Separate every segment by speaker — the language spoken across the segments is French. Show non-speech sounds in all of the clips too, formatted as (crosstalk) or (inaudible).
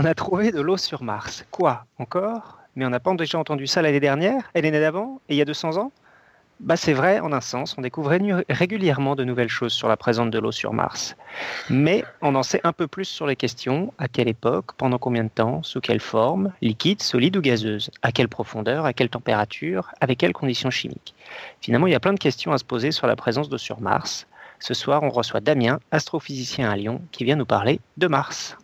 Speaker 1: On a trouvé de l'eau sur Mars. Quoi Encore? Mais on n'a pas déjà entendu ça l'année dernière? Et l'année d'avant? Et il y a 200 ans? Bah, c'est vrai, en un sens, on découvre régulièrement de nouvelles choses sur la présence de l'eau sur Mars. Mais on en sait un peu plus sur les questions, à quelle époque, pendant combien de temps, sous quelle forme, liquide, solide ou gazeuse, à quelle profondeur, à quelle température, avec quelles conditions chimiques? Finalement, il y a plein de questions à se poser sur la présence d'eau sur Mars. Ce soir, on reçoit Damien, astrophysicien à Lyon, qui vient nous parler de Mars.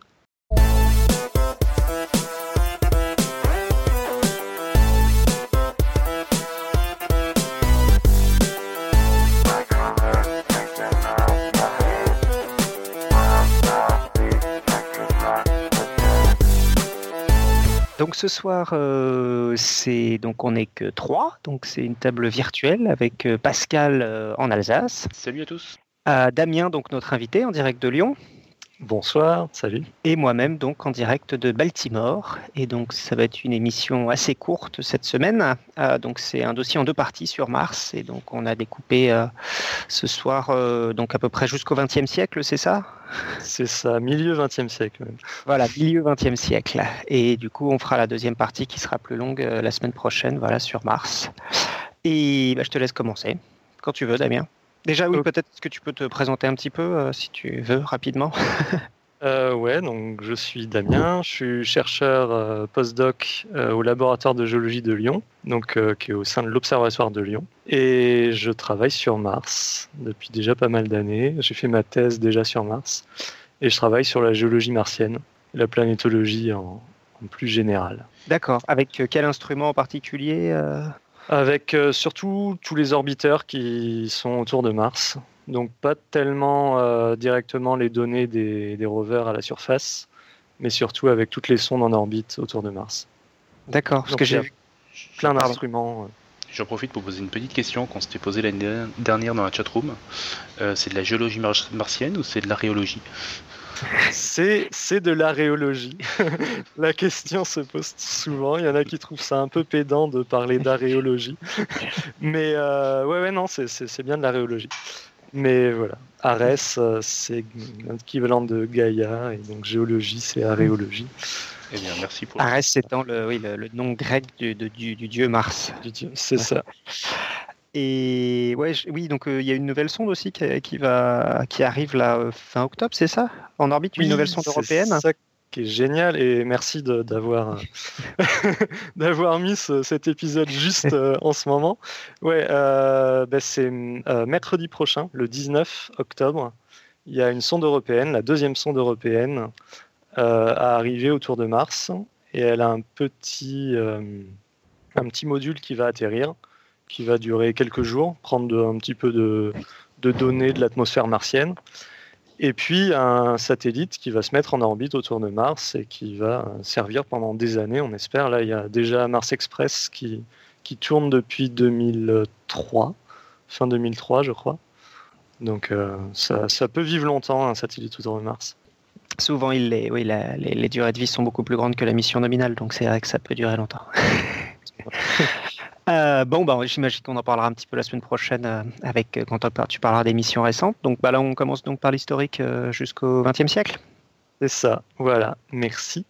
Speaker 1: Donc ce soir, euh, c'est donc on n'est que trois, donc c'est une table virtuelle avec euh, Pascal euh, en Alsace.
Speaker 2: Salut à tous.
Speaker 1: Damien, donc notre invité en direct de Lyon.
Speaker 3: Bonsoir, salut.
Speaker 1: Et moi-même, donc en direct de Baltimore. Et donc, ça va être une émission assez courte cette semaine. Euh, donc, c'est un dossier en deux parties sur Mars. Et donc, on a découpé euh, ce soir, euh, donc à peu près jusqu'au XXe siècle, c'est ça?
Speaker 3: C'est ça, milieu XXe siècle.
Speaker 1: Voilà, milieu XXe siècle. Et du coup, on fera la deuxième partie qui sera plus longue la semaine prochaine, voilà, sur Mars. Et bah, je te laisse commencer, quand tu veux, Damien. Déjà, oui, peut-être que tu peux te présenter un petit peu, euh, si tu veux, rapidement. (laughs)
Speaker 3: euh, ouais, donc je suis Damien, je suis chercheur euh, postdoc euh, au laboratoire de géologie de Lyon, donc qui est au sein de l'Observatoire de Lyon, et je travaille sur Mars depuis déjà pas mal d'années. J'ai fait ma thèse déjà sur Mars, et je travaille sur la géologie martienne, la planétologie en, en plus général.
Speaker 1: D'accord. Avec quel instrument en particulier
Speaker 3: avec euh, surtout tous les orbiteurs qui sont autour de Mars. Donc pas tellement euh, directement les données des, rovers à la surface, mais surtout avec toutes les sondes en orbite autour de Mars.
Speaker 1: D'accord, parce que j'ai
Speaker 3: plein d'instruments. Euh.
Speaker 2: J'en profite pour poser une petite question qu'on s'était posée l'année dernière dans la chatroom. c'est de la géologie martienne ou c'est de l'aréologie
Speaker 3: c'est, c'est de l'aréologie. (laughs) la question se pose souvent. Il y en a qui trouvent ça un peu pédant de parler d'aréologie. (laughs) Mais euh, ouais, ouais, non, c'est, c'est, bien de l'aréologie. Mais voilà, Arès, euh, c'est l'équivalent de Gaïa, et donc géologie, c'est aréologie.
Speaker 2: Eh bien, merci pour.
Speaker 1: Arès étant le, oui, le, nom grec du, du, dieu Mars.
Speaker 3: c'est ça. (laughs)
Speaker 1: Et ouais, oui, donc euh, il y a une nouvelle sonde aussi qui, va, qui arrive là euh, fin octobre, c'est ça? En orbite, une nouvelle sonde européenne?
Speaker 3: C'est ça qui est génial et merci d'avoir (laughs) d'avoir mis cet épisode juste euh, en ce moment. Ouais, bah, c'est mercredi prochain, le 19 octobre. Il y a une sonde européenne, la deuxième sonde européenne, à arriver autour de Mars et elle a un petit un petit module qui va atterrir qui va durer quelques jours, prendre un petit peu de, données de l'atmosphère martienne. Et puis un satellite qui va se mettre en orbite autour de Mars et qui va servir pendant des années, on espère. Là, il y a déjà Mars Express qui, qui tourne depuis 2003, fin 2003, je crois. Donc euh, ça, ça, peut vivre longtemps, un satellite autour de Mars.
Speaker 1: Souvent, il les, oui, les, les, durées de vie sont beaucoup plus grandes que la mission nominale, donc c'est vrai que ça peut durer longtemps. (laughs) Euh, bon, bah, j'imagine qu'on en parlera un petit peu la semaine prochaine euh, avec euh, quand tu parleras des missions récentes. Donc bah, là, on commence donc par l'historique jusqu'au XXe siècle.
Speaker 3: C'est ça, voilà, merci.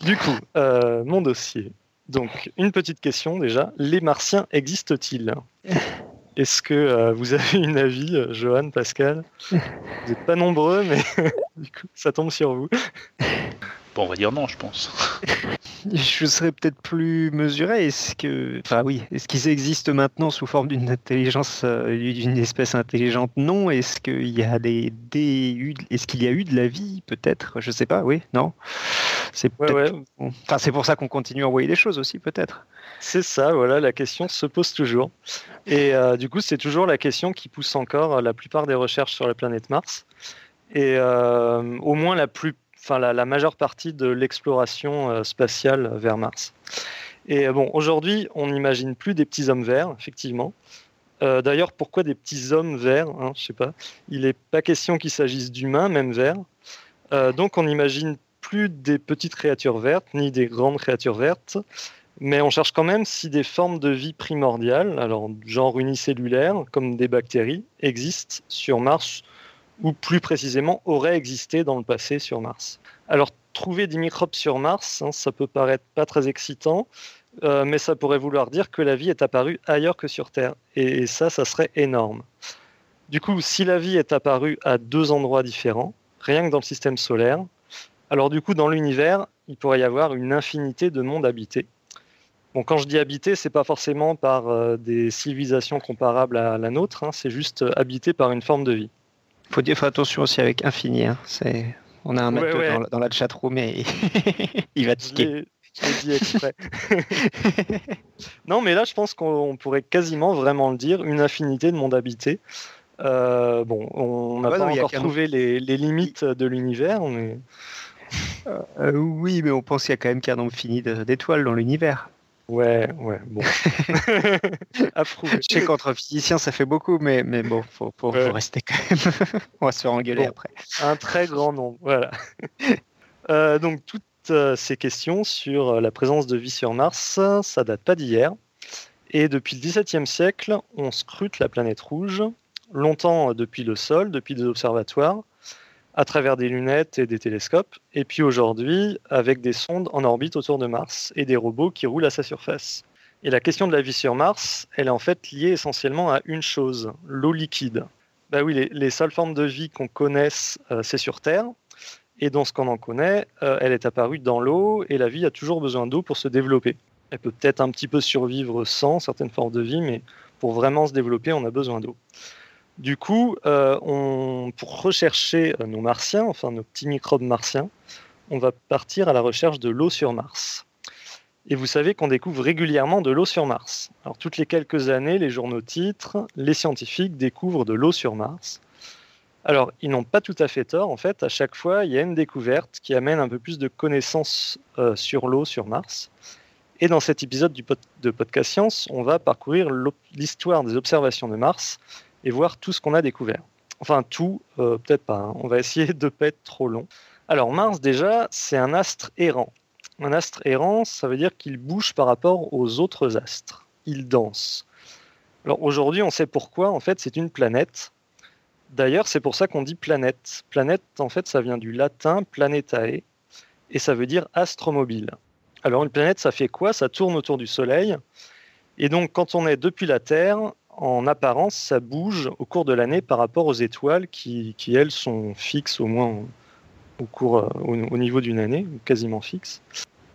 Speaker 3: Du coup, mon dossier. Donc, une petite question déjà. Les martiens existent-ils? Est-ce que vous avez une avis, Johan, Pascal? Vous n'êtes pas nombreux, mais (laughs) du coup, ça tombe sur vous
Speaker 2: on va dire non, je pense. (laughs)
Speaker 1: je serais peut-être plus mesuré. Est-ce que, enfin oui, est-ce qu'ils existent maintenant sous forme d'une intelligence, euh, d'une espèce intelligente? Non. Est-ce qu'il y a des, est-ce qu'il y a eu de la vie Peut-être? Je sais pas. Oui. Non. C'est Enfin, c'est pour ça qu'on continue à envoyer des choses aussi, peut-être.
Speaker 3: C'est ça. Voilà, la question se pose toujours. Et euh, du coup, c'est toujours la question qui pousse encore la plupart des recherches sur la planète Mars. Et euh, au moins la plus enfin la, majeure partie de l'exploration euh, spatiale vers Mars. Et euh, bon, aujourd'hui, on n'imagine plus des petits hommes verts, effectivement. Euh, d'ailleurs, pourquoi des petits hommes verts hein, Je sais pas. Il n'est pas question qu'il s'agisse d'humains, même verts. donc, on n'imagine plus des petites créatures vertes, ni des grandes créatures vertes. Mais on cherche quand même si des formes de vie primordiales, alors genre unicellulaires, comme des bactéries, existent sur Mars ou plus précisément aurait existé dans le passé sur Mars. Alors trouver des microbes sur Mars, hein, ça peut paraître pas très excitant, euh, mais ça pourrait vouloir dire que la vie est apparue ailleurs que sur Terre. Et, ça, ça serait énorme. Du coup, si la vie est apparue à deux endroits différents, rien que dans le système solaire, alors du coup, dans l'univers, il pourrait y avoir une infinité de mondes habités. Bon, quand je dis habité, c'est pas forcément par euh, des civilisations comparables à la nôtre, hein, c'est juste euh, habité par une forme de vie.
Speaker 1: Il faut dire attention aussi avec infini. Hein. C'est... On a un mec Dans, la chatroom et (laughs) il va tiquer.
Speaker 3: Je l'ai dit exprès. (laughs) non, mais là, je pense qu'on pourrait quasiment vraiment le dire, une infinité de mondes habités. Euh, bon, on n'a pas encore trouvé les, limites de l'univers. Mais...
Speaker 1: Euh, oui, mais on pense qu'il y a quand même qu'un nombre fini d'étoiles dans l'univers.
Speaker 3: Ouais, ouais, bon. (laughs)
Speaker 1: Approuvé. Je sais qu'entre physiciens, ça fait beaucoup, mais, mais bon, faut, faut, rester quand même. (laughs) on va se faire engueuler après.
Speaker 3: Un très grand nombre, voilà. (laughs) Euh, donc, toutes euh, ces questions sur euh, la présence de vie sur Mars, ça date pas d'hier. Et depuis le XVIIe siècle, on scrute la planète rouge, longtemps depuis le sol, depuis des observatoires, à travers des lunettes et des télescopes, et puis aujourd'hui avec des sondes en orbite autour de Mars et des robots qui roulent à sa surface. Et la question de la vie sur Mars, elle est en fait liée essentiellement à une chose, l'eau liquide. Bah oui, les, seules formes de vie qu'on connaisse, euh, c'est sur Terre, et dans ce qu'on en connaît, euh, elle est apparue dans l'eau, et la vie a toujours besoin d'eau pour se développer. Elle peut peut-être un petit peu survivre sans certaines formes de vie, mais pour vraiment se développer, on a besoin d'eau. Du coup, euh, pour rechercher euh, nos martiens, enfin nos petits microbes martiens, on va partir à la recherche de l'eau sur Mars. Et vous savez qu'on découvre régulièrement de l'eau sur Mars. Alors toutes les quelques années, les journaux titrent, les scientifiques découvrent de l'eau sur Mars. Alors, ils n'ont pas tout à fait tort. En fait, à chaque fois, il y a une découverte qui amène un peu plus de connaissances euh, sur l'eau sur Mars. Et dans cet épisode de Podcast Science, on va parcourir l'histoire des observations de Mars et voir tout ce qu'on a découvert. Enfin, tout, euh, peut-être pas. Hein. On va essayer (laughs) de ne pas être trop long. Alors, Mars, déjà, c'est un astre errant. Un astre errant, ça veut dire qu'il bouge par rapport aux autres astres. Il danse. Alors, aujourd'hui, on sait pourquoi. En fait, c'est une planète. D'ailleurs, c'est pour ça qu'on dit planète. Planète, en fait, ça vient du latin planetae, et ça veut dire astre mobile. Alors, une planète, ça fait quoi? Ça tourne autour du Soleil. Et donc, quand on est depuis la Terre, en apparence, ça bouge au cours de l'année par rapport aux étoiles qui, elles, sont fixes au moins au, cours, euh, au, niveau d'une année, quasiment fixes.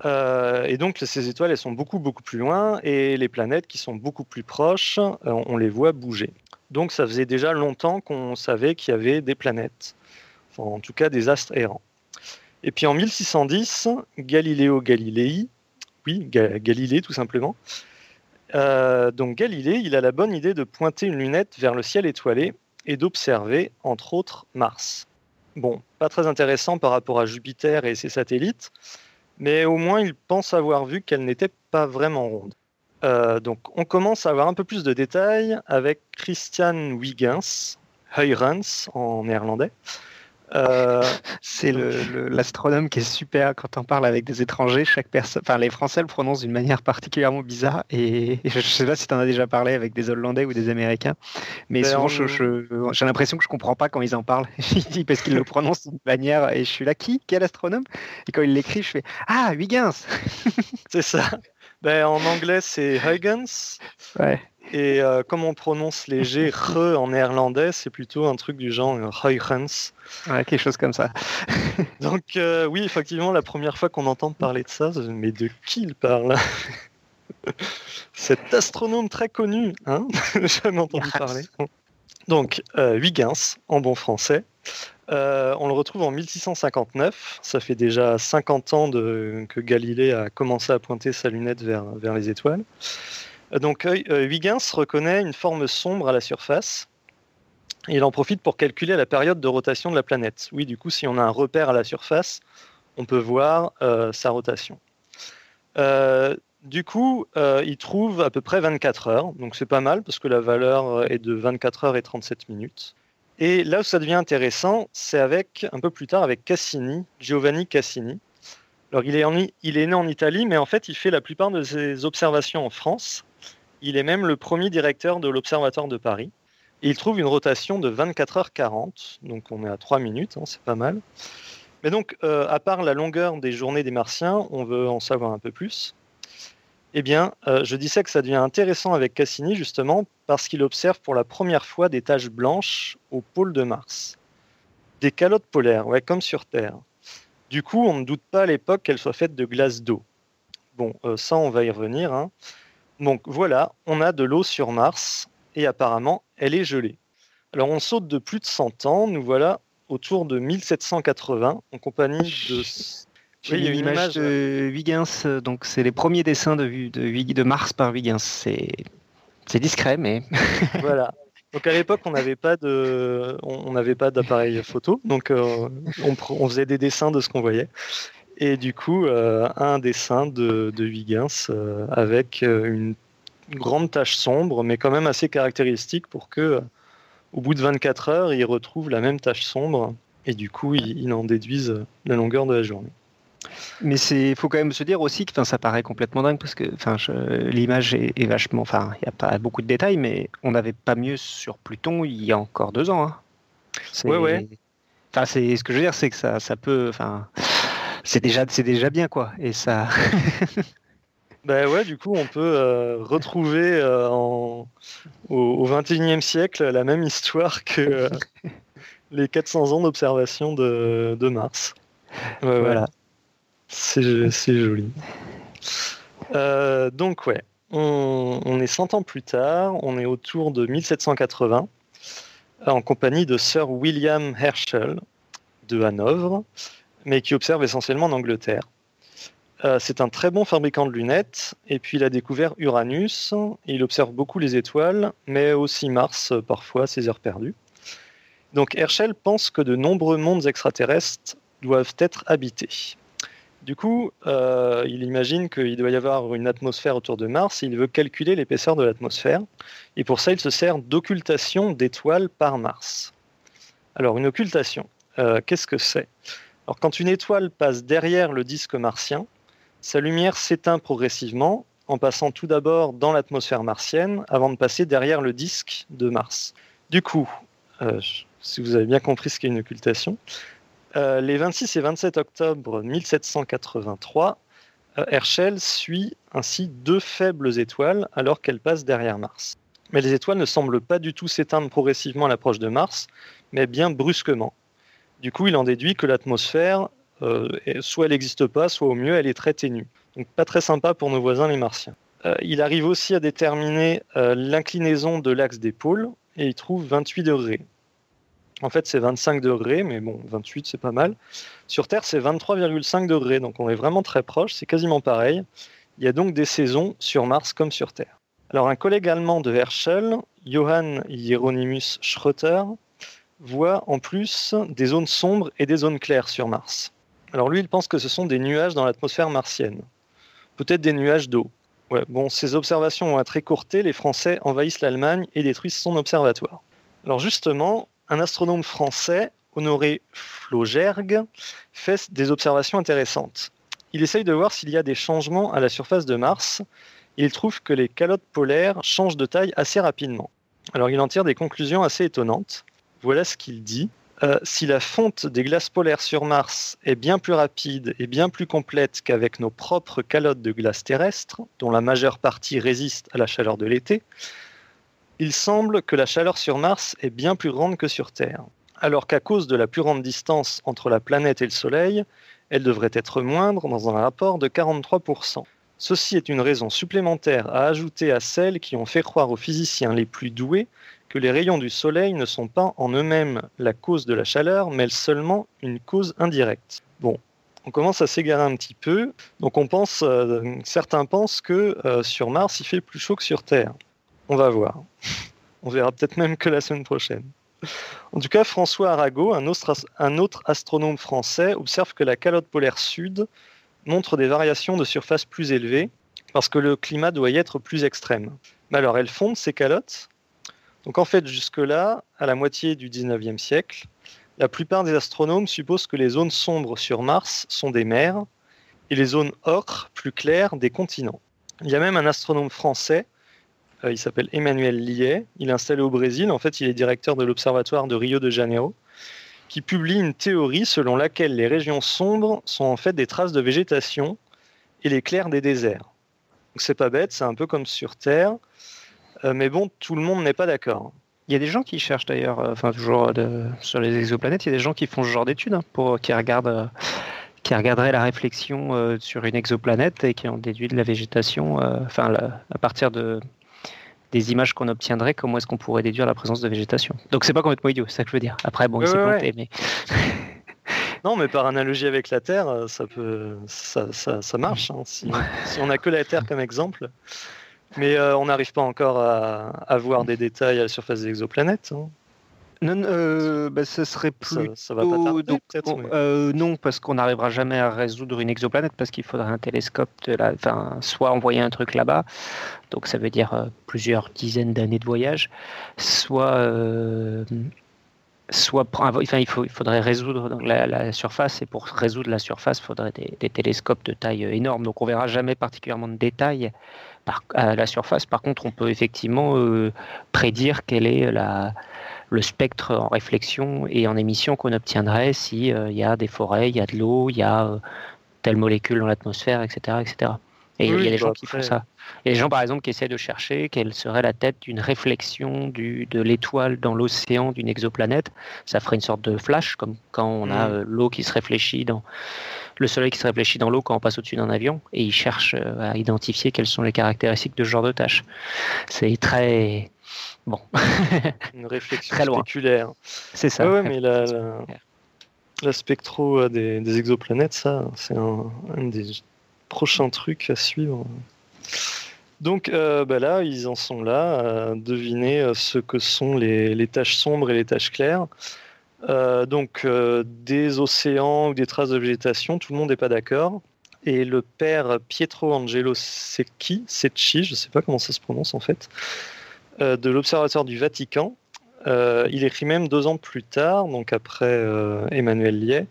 Speaker 3: Euh, et donc, ces étoiles, elles sont beaucoup, beaucoup plus loin, et les planètes qui sont beaucoup plus proches, euh, on les voit bouger. Donc, ça faisait déjà longtemps qu'on savait qu'il y avait des planètes, en tout cas des astres errants. Et puis en 1610, Galileo Galilei, oui, Galilée tout simplement, euh, donc Galilée, il a la bonne idée de pointer une lunette vers le ciel étoilé et d'observer, entre autres, Mars. Bon, pas très intéressant par rapport à Jupiter et ses satellites, mais au moins il pense avoir vu qu'elle n'était pas vraiment ronde. Euh, donc on commence à avoir un peu plus de détails avec Christian Huygens, Huygens en néerlandais,
Speaker 1: euh, c'est l'astronome qui est super quand on parle avec des étrangers. Chaque personne, enfin les Français le prononcent d'une manière particulièrement bizarre et, je ne sais pas si tu en as déjà parlé avec des Hollandais ou des Américains, mais ben, souvent j'ai l'impression que je comprends pas quand ils en parlent (laughs) parce qu'ils le prononcent d'une manière et je suis là qui? Quel astronome? Et quand il l'écrit je fais ah Huygens. (laughs)
Speaker 3: c'est ça. Ben, en anglais c'est Huygens.
Speaker 1: Ouais.
Speaker 3: Et euh, comme on prononce les G re (laughs) en néerlandais, c'est plutôt un truc du genre.
Speaker 1: Ouais, quelque chose comme ça. (laughs)
Speaker 3: Donc euh, oui, effectivement, la première fois qu'on entend parler de ça, mais de qui il parle? (laughs) Cet astronome très connu, hein? Jamais entendu parler. Donc, euh, Huygens, en bon français. on le retrouve en 1659. Ça fait déjà 50 ans de, que Galilée a commencé à pointer sa lunette vers, vers les étoiles. Donc euh, Huygens reconnaît une forme sombre à la surface. Il en profite pour calculer la période de rotation de la planète. Oui, du coup, si on a un repère à la surface, on peut voir euh, sa rotation. Euh, du coup, il trouve à peu près 24 heures, donc c'est pas mal parce que la valeur est de 24 heures et 37 minutes. Et là où ça devient intéressant, c'est avec un peu plus tard avec Cassini, Giovanni Cassini. Alors il est, il est né en Italie, mais en fait il fait la plupart de ses observations en France. Il est même le premier directeur de l'Observatoire de Paris. il trouve une rotation de 24h40, donc on est à 3 minutes, hein, c'est pas mal. Mais donc, euh, à part la longueur des journées des Martiens, on veut en savoir un peu plus. Eh bien, euh, je disais que ça devient intéressant avec Cassini justement parce qu'il observe pour la première fois des taches blanches au pôle de Mars. Des calottes polaires, ouais, comme sur Terre. Du coup, on ne doute pas à l'époque qu'elles soient faites de glace d'eau. Bon, euh, ça, on va y revenir. Hein. Donc voilà, on a de l'eau sur Mars et apparemment, elle est gelée. Alors on saute de plus de 100 ans, nous voilà autour de 1780 en compagnie de...
Speaker 1: J'ai oui, une image, de Huygens, donc c'est les premiers dessins de, de, de Mars par Huygens. C'est discret, mais... (laughs)
Speaker 3: voilà. Donc à l'époque, on n'avait pas de, on n'avait pas d'appareil photo, donc euh, on, faisait des dessins de ce qu'on voyait. Et du coup, euh, un dessin de, de Huygens euh, avec une grande tache sombre, mais quand même assez caractéristique pour que au bout de 24 heures, ils retrouvent la même tache sombre et du coup, ils, en déduisent la longueur de la journée.
Speaker 1: Mais il faut quand même se dire aussi que ça paraît complètement dingue parce que l'image est, vachement. Enfin, il n'y a pas beaucoup de détails, mais on n'avait pas mieux sur Pluton il y a encore deux ans. Hein.
Speaker 3: Ouais, ouais.
Speaker 1: Enfin, c'est ce que je veux dire, c'est que ça, ça peut. Enfin, c'est déjà, c'est déjà bien quoi. Et ça. (laughs)
Speaker 3: Ben ouais, du coup, on peut euh, retrouver euh, en, au XXIe siècle la même histoire que euh, (laughs) les 400 ans d'observation de, Mars. voilà. C'est joli. donc ouais, on, on, est 100 ans plus tard, on est autour de 1780, en compagnie de Sir William Herschel de Hanovre, mais qui observe essentiellement en Angleterre. Euh, c'est un très bon fabricant de lunettes, et puis il a découvert Uranus, il observe beaucoup les étoiles, mais aussi Mars, euh, parfois, ses heures perdues. Donc Herschel pense que de nombreux mondes extraterrestres doivent être habités. Du coup, euh, il imagine qu'il doit y avoir une atmosphère autour de Mars, et il veut calculer l'épaisseur de l'atmosphère, et pour ça il se sert d'occultation d'étoiles par Mars. Alors une occultation, qu'est-ce que c'est? Quand une étoile passe derrière le disque martien, sa lumière s'éteint progressivement en passant tout d'abord dans l'atmosphère martienne avant de passer derrière le disque de Mars. Du coup, euh, si vous avez bien compris ce qu'est une occultation, euh, les 26 et 27 octobre 1783, euh, Herschel suit ainsi deux faibles étoiles alors qu'elles passent derrière Mars. Mais les étoiles ne semblent pas du tout s'éteindre progressivement à l'approche de Mars, mais bien brusquement. Du coup, il en déduit que l'atmosphère euh, soit elle n'existe pas, soit au mieux elle est très ténue. Donc pas très sympa pour nos voisins les martiens. Euh, il arrive aussi à déterminer euh, l'inclinaison de l'axe des pôles et il trouve 28 degrés. En fait, c'est 25 degrés, mais bon, 28, c'est pas mal. Sur Terre, c'est 23,5 degrés, donc on est vraiment très proche, c'est quasiment pareil. Il y a donc des saisons sur Mars comme sur Terre. Alors, un collègue allemand de Herschel, Johann Hieronymus Schröter, voit en plus des zones sombres et des zones claires sur Mars. Alors lui, il pense que ce sont des nuages dans l'atmosphère martienne. Peut-être des nuages d'eau. Ces observations vont être écourtées, les Français envahissent l'Allemagne et détruisent son observatoire. Alors justement, un astronome français, Honoré Flogergue, fait des observations intéressantes. Il essaye de voir s'il y a des changements à la surface de Mars. Il trouve que les calottes polaires changent de taille assez rapidement. Alors il en tire des conclusions assez étonnantes. Voilà ce qu'il dit. Euh, si la fonte des glaces polaires sur Mars est bien plus rapide et bien plus complète qu'avec nos propres calottes de glace terrestres, dont la majeure partie résiste à la chaleur de l'été, il semble que la chaleur sur Mars est bien plus grande que sur Terre, alors qu'à cause de la plus grande distance entre la planète et le Soleil, elle devrait être moindre dans un rapport de 43%. Ceci est une raison supplémentaire à ajouter à celles qui ont fait croire aux physiciens les plus doués que les rayons du Soleil ne sont pas en eux-mêmes la cause de la chaleur, mais seulement une cause indirecte. Bon, on commence à s'égarer un petit peu. Donc on pense, euh, certains pensent que euh, sur Mars, il fait plus chaud que sur Terre. On va voir. (laughs) On verra peut-être même que la semaine prochaine. En tout cas, François Arago, un autre, astronome français, observe que la calotte polaire sud montre des variations de surface plus élevées parce que le climat doit y être plus extrême. Mais alors, elles fondent ces calottes? Donc en fait, jusque-là, à la moitié du 19e siècle, la plupart des astronomes supposent que les zones sombres sur Mars sont des mers et les zones ocre, plus claires, des continents. Il y a même un astronome français, euh, il s'appelle Emmanuel Liet, il est installé au Brésil, en fait il est directeur de l'observatoire de Rio de Janeiro, qui publie une théorie selon laquelle les régions sombres sont en fait des traces de végétation et les clairs des déserts. Donc c'est pas bête, c'est un peu comme sur Terre, mais bon, tout le monde n'est pas d'accord.
Speaker 1: Il y a des gens qui cherchent d'ailleurs, euh, enfin toujours sur les exoplanètes, il y a des gens qui font ce genre d'études, hein, pour qui regardent, qui regarderaient la réflexion sur une exoplanète et qui en déduit de la végétation, enfin à partir de des images qu'on obtiendrait, comment est-ce qu'on pourrait déduire la présence de végétation. Donc c'est pas complètement idiot, c'est ça que je veux dire. Après, bon, il s'est planté, mais. (laughs)
Speaker 3: non, mais par analogie avec la Terre, euh, ça peut, ça, ça, marche. Hein, si, on n'a que la Terre comme exemple. Mais euh, on n'arrive pas encore à, à, voir des détails à la surface des exoplanètes. Hein.
Speaker 1: Non, euh, bah, ce serait plus.
Speaker 3: Ça, va pas
Speaker 1: tarder, euh, non, parce qu'on n'arrivera jamais à résoudre une exoplanète parce qu'il faudrait un télescope, de la, enfin, soit envoyer un truc là-bas, donc ça veut dire euh, plusieurs dizaines d'années de voyage, soit, soit, enfin, il, faut, il faudrait résoudre la, surface et pour résoudre la surface, il faudrait des, des, télescopes de taille énorme, donc on verra jamais particulièrement de détails par, à la surface. Par contre, on peut effectivement prédire quelle est la le spectre en réflexion et en émission qu'on obtiendrait s'il euh, il y a des forêts, il y a de l'eau, il y a euh, telle molécule dans l'atmosphère, etc., etc. Et il y a des gens bah, qui font ça. Il y a des gens, par exemple, qui essaient de chercher quelle serait la tête d'une réflexion du, de l'étoile dans l'océan d'une exoplanète. Ça ferait une sorte de flash, comme quand on a mm. euh, l'eau qui se réfléchit dans le soleil qui se réfléchit dans l'eau quand on passe au-dessus d'un avion. Et ils cherchent à identifier quelles sont les caractéristiques de ce genre de tâche. C'est très Bon. (laughs)
Speaker 3: Une réflexion Très spéculaire.
Speaker 1: C'est ça.
Speaker 3: Ouais, mais la, la, spectro euh, des, exoplanètes, ça, c'est un, des prochains trucs à suivre. Donc euh, bah là, ils en sont là à deviner euh, ce que sont les, les tâches sombres et les tâches claires. Donc des océans ou des traces de végétation, tout le monde n'est pas d'accord. Et le père Pietro Angelo Secchi, Secchi, je ne sais pas comment ça se prononce en fait, euh, de l'Observatoire du Vatican. Euh, il écrit même deux ans plus tard, donc après euh, Emmanuel Liet,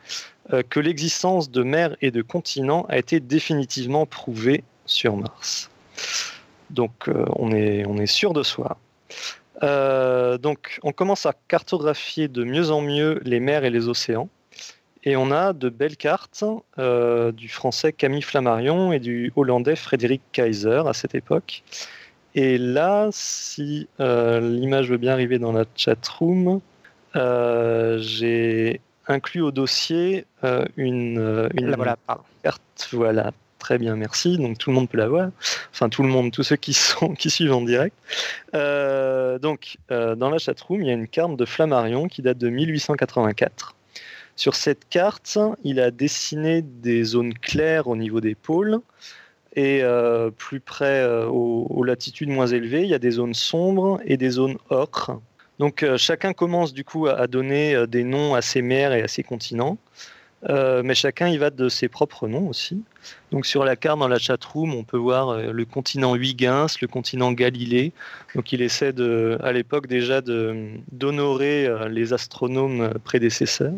Speaker 3: que l'existence de mers et de continents a été définitivement prouvée sur Mars. Donc on, est, on est sûr de soi. Donc on commence à cartographier de mieux en mieux les mers et les océans. Et on a de belles cartes du français Camille Flammarion et du hollandais Frédéric Kaiser à cette époque. Et là, si euh, l'image veut bien arriver dans la chat room, euh, j'ai inclus au dossier euh, une, une carte. Voilà, très bien, merci. Donc tout le monde peut la voir. Enfin, tout le monde, tous ceux qui, sont, (laughs) qui suivent en direct. donc, dans la chat room, il y a une carte de Flammarion qui date de 1884. Sur cette carte, il a dessiné des zones claires au niveau des pôles et euh, plus près euh, aux, latitudes moins élevées, il y a des zones sombres et des zones ocre. Donc euh, chacun commence du coup à, donner des noms à ses mers et à ses continents, mais chacun y va de ses propres noms aussi. Donc sur la carte dans la chatroom, on peut voir le continent Huygens, le continent Galilée. Donc il essaie de, à l'époque déjà d'honorer les astronomes prédécesseurs.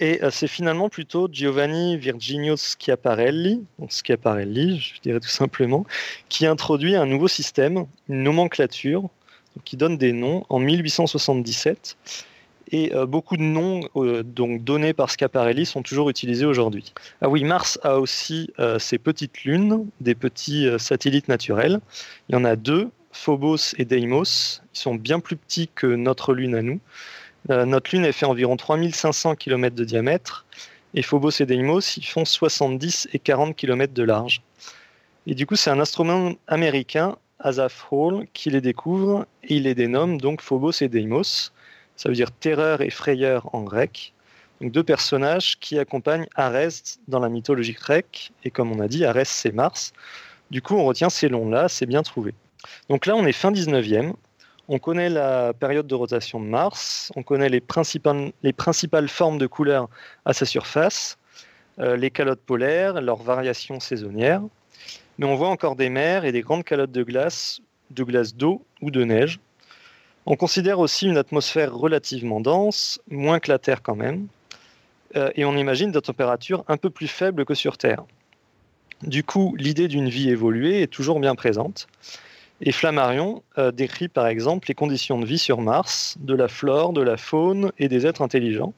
Speaker 3: Et euh, c'est finalement plutôt Giovanni Virginio Schiaparelli, Schiaparelli, je dirais tout simplement, qui introduit un nouveau système, une nomenclature, qui donne des noms en 1877. Et euh, beaucoup de noms euh, donc donnés par Schiaparelli sont toujours utilisés aujourd'hui. Ah oui, Mars a aussi ses petites lunes, des petits satellites naturels. Il y en a deux, Phobos et Deimos. Ils sont bien plus petits que notre lune à nous. Euh, notre Lune, fait environ 3500 km de diamètre, et Phobos et Deimos, ils font 70 et 40 km de large. Et du coup, c'est un astronome américain, Asaph Hall, qui les découvre, et il les dénomme donc Phobos et Deimos. Ça veut dire terreur et frayeur en grec. Donc deux personnages qui accompagnent Arès dans la mythologie grecque, et comme on a dit, Arès c'est Mars. Du coup, on retient ces noms-là, c'est bien trouvé. Donc là, on est fin 19e, on connaît la période de rotation de Mars, on connaît les principales, les principales formes de couleurs à sa surface, euh, les calottes polaires, leurs variations saisonnières, mais on voit encore des mers et des grandes calottes de glace, de glace d'eau ou de neige. On considère aussi une atmosphère relativement dense, moins que la Terre quand même, euh, et on imagine des températures un peu plus faibles que sur Terre. Du coup, l'idée d'une vie évoluée est toujours bien présente. Et Flammarion euh, décrit par exemple les conditions de vie sur Mars, de la flore, de la faune et des êtres intelligents.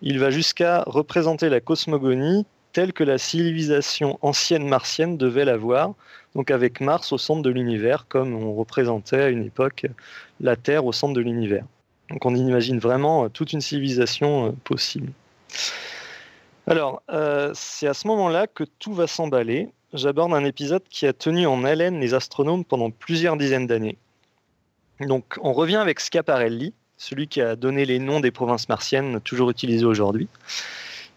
Speaker 3: Il va jusqu'à représenter la cosmogonie telle que la civilisation ancienne martienne devait la voir, donc avec Mars au centre de l'univers, comme on représentait à une époque la Terre au centre de l'univers. Donc on imagine vraiment euh, toute une civilisation euh, possible. Alors, c'est à ce moment-là que tout va s'emballer j'aborde un épisode qui a tenu en haleine les astronomes pendant plusieurs dizaines d'années. Donc on revient avec Schiaparelli, celui qui a donné les noms des provinces martiennes toujours utilisés aujourd'hui.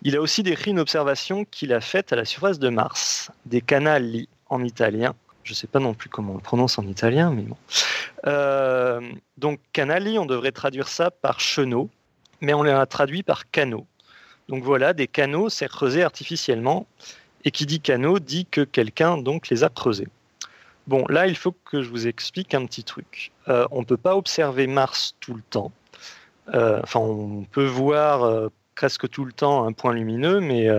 Speaker 3: Il a aussi décrit une observation qu'il a faite à la surface de Mars, des canali en italien. Je ne sais pas non plus comment on le prononce en italien, mais bon. Euh, donc canali, on devrait traduire ça par chenaux, mais on l'a traduit par canaux. Donc voilà, des canaux, c'est creusé artificiellement et qui dit canaux dit que quelqu'un donc les a creusés. Bon, là, il faut que je vous explique un petit truc. Euh, on ne peut pas observer Mars tout le temps. Euh, enfin, on peut voir presque tout le temps un point lumineux, mais.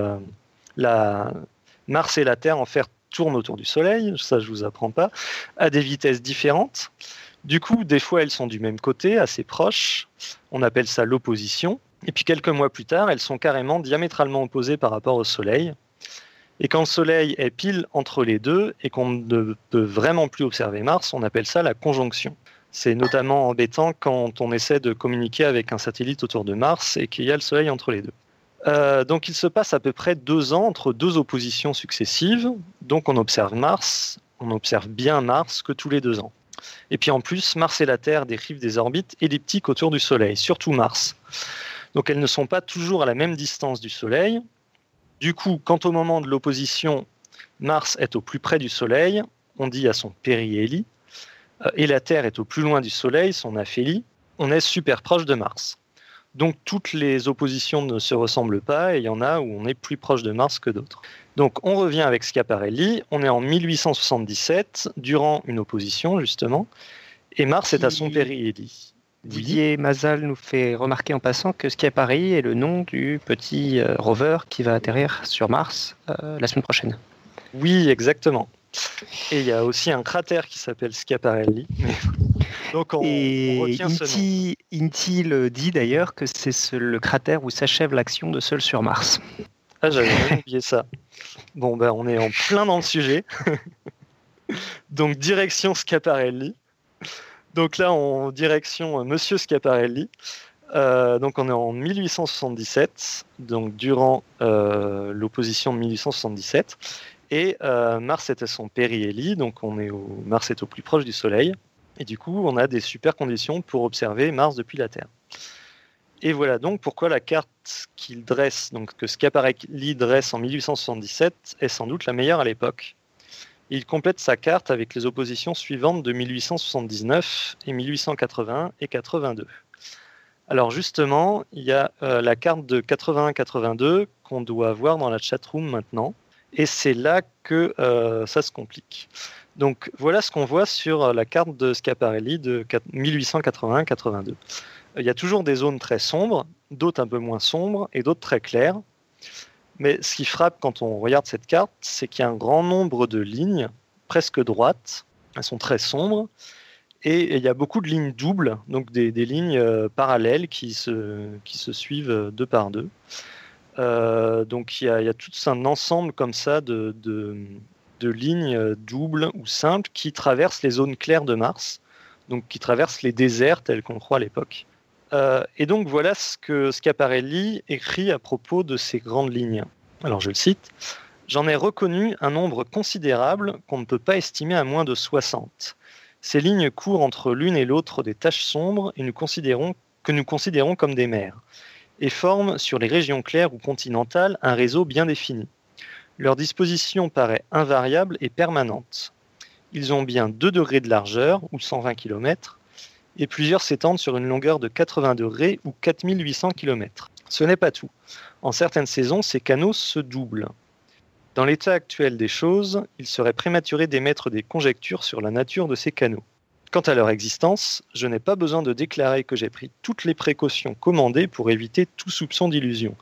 Speaker 3: Mars et la Terre, en fait, tournent autour du Soleil, ça je vous apprends pas, à des vitesses différentes. Du coup, des fois, elles sont du même côté, assez proches. On appelle ça l'opposition. Et puis quelques mois plus tard, elles sont carrément diamétralement opposées par rapport au Soleil. Et quand le Soleil est pile entre les deux et qu'on ne peut vraiment plus observer Mars, on appelle ça la conjonction. C'est notamment embêtant quand on essaie de communiquer avec un satellite autour de Mars et qu'il y a le Soleil entre les deux. Euh, donc il se passe à peu près deux ans entre deux oppositions successives. Donc on observe Mars, on observe bien Mars que tous les deux ans. Et puis en plus, Mars et la Terre décrivent des orbites elliptiques autour du Soleil, surtout Mars. Donc elles ne sont pas toujours à la même distance du Soleil, du coup, quand au moment de l'opposition, Mars est au plus près du Soleil, on dit à son périhélie, euh, et la Terre est au plus loin du Soleil, son aphélie, on est super proche de Mars. Donc toutes les oppositions ne se ressemblent pas et il y en a où on est plus proche de Mars que d'autres. Donc on revient avec Schiaparelli, on est en 1877, durant une opposition justement, et Mars est à son périhélie.
Speaker 1: Didier Mazal nous fait remarquer en passant que Schiaparelli est le nom du petit euh, rover qui va atterrir sur Mars euh, la semaine prochaine.
Speaker 3: Oui, exactement. Et il y a aussi un cratère qui s'appelle Schiaparelli. (laughs)
Speaker 1: Donc on, Et Inti, Inti, le dit d'ailleurs que c'est le cratère où s'achève l'action de Seul sur Mars.
Speaker 3: Ah, j'avais oublié ça. Bon, ben, on est en plein dans le sujet. (laughs) Donc, direction Schiaparelli. Donc là, en direction euh, Monsieur Schiaparelli. Euh, donc on est en 1877, donc durant euh, l'opposition de 1877. Et Mars était son périhélie, donc on est Mars est au plus proche du Soleil. Et du coup, on a des super conditions pour observer Mars depuis la Terre. Et voilà donc pourquoi la carte qu'il dresse, donc que Schiaparelli dresse en 1877, est sans doute la meilleure à l'époque. Il complète sa carte avec les oppositions suivantes de 1879 et 1881 et 82. Alors justement, il y a euh, la carte de 81-82 qu'on doit voir dans la chatroom maintenant. Et c'est là que euh, ça se complique. Donc voilà ce qu'on voit sur euh, la carte de Schiaparelli de 1881-82. Il y a toujours des zones très sombres, d'autres un peu moins sombres et d'autres très claires. Mais ce qui frappe quand on regarde cette carte, c'est qu'il y a un grand nombre de lignes presque droites. Elles sont très sombres. Et il y a beaucoup de lignes doubles, donc des, lignes euh, parallèles qui se, suivent deux par deux. Euh, donc il y, a, tout un ensemble comme ça de, lignes doubles ou simples qui traversent les zones claires de Mars, donc qui traversent les déserts tels qu'on croit à l'époque. Euh, et donc voilà ce que Schiaparelli écrit à propos de ces grandes lignes. Alors je le cite. J'en ai reconnu un nombre considérable qu'on ne peut pas estimer à moins de 60. Ces lignes courent entre l'une et l'autre des taches sombres et que nous considérons comme des mers, et forment sur les régions claires ou continentales un réseau bien défini. Leur disposition paraît invariable et permanente. Ils ont bien 2 degrés de largeur, ou 120 km, et plusieurs s'étendent sur une longueur de 80 degrés ou 4800 km. Ce n'est pas tout. En certaines saisons, ces canaux se doublent. Dans l'état actuel des choses, il serait prématuré d'émettre des conjectures sur la nature de ces canaux. Quant à leur existence, je n'ai pas besoin de déclarer que j'ai pris toutes les précautions commandées pour éviter tout soupçon d'illusion.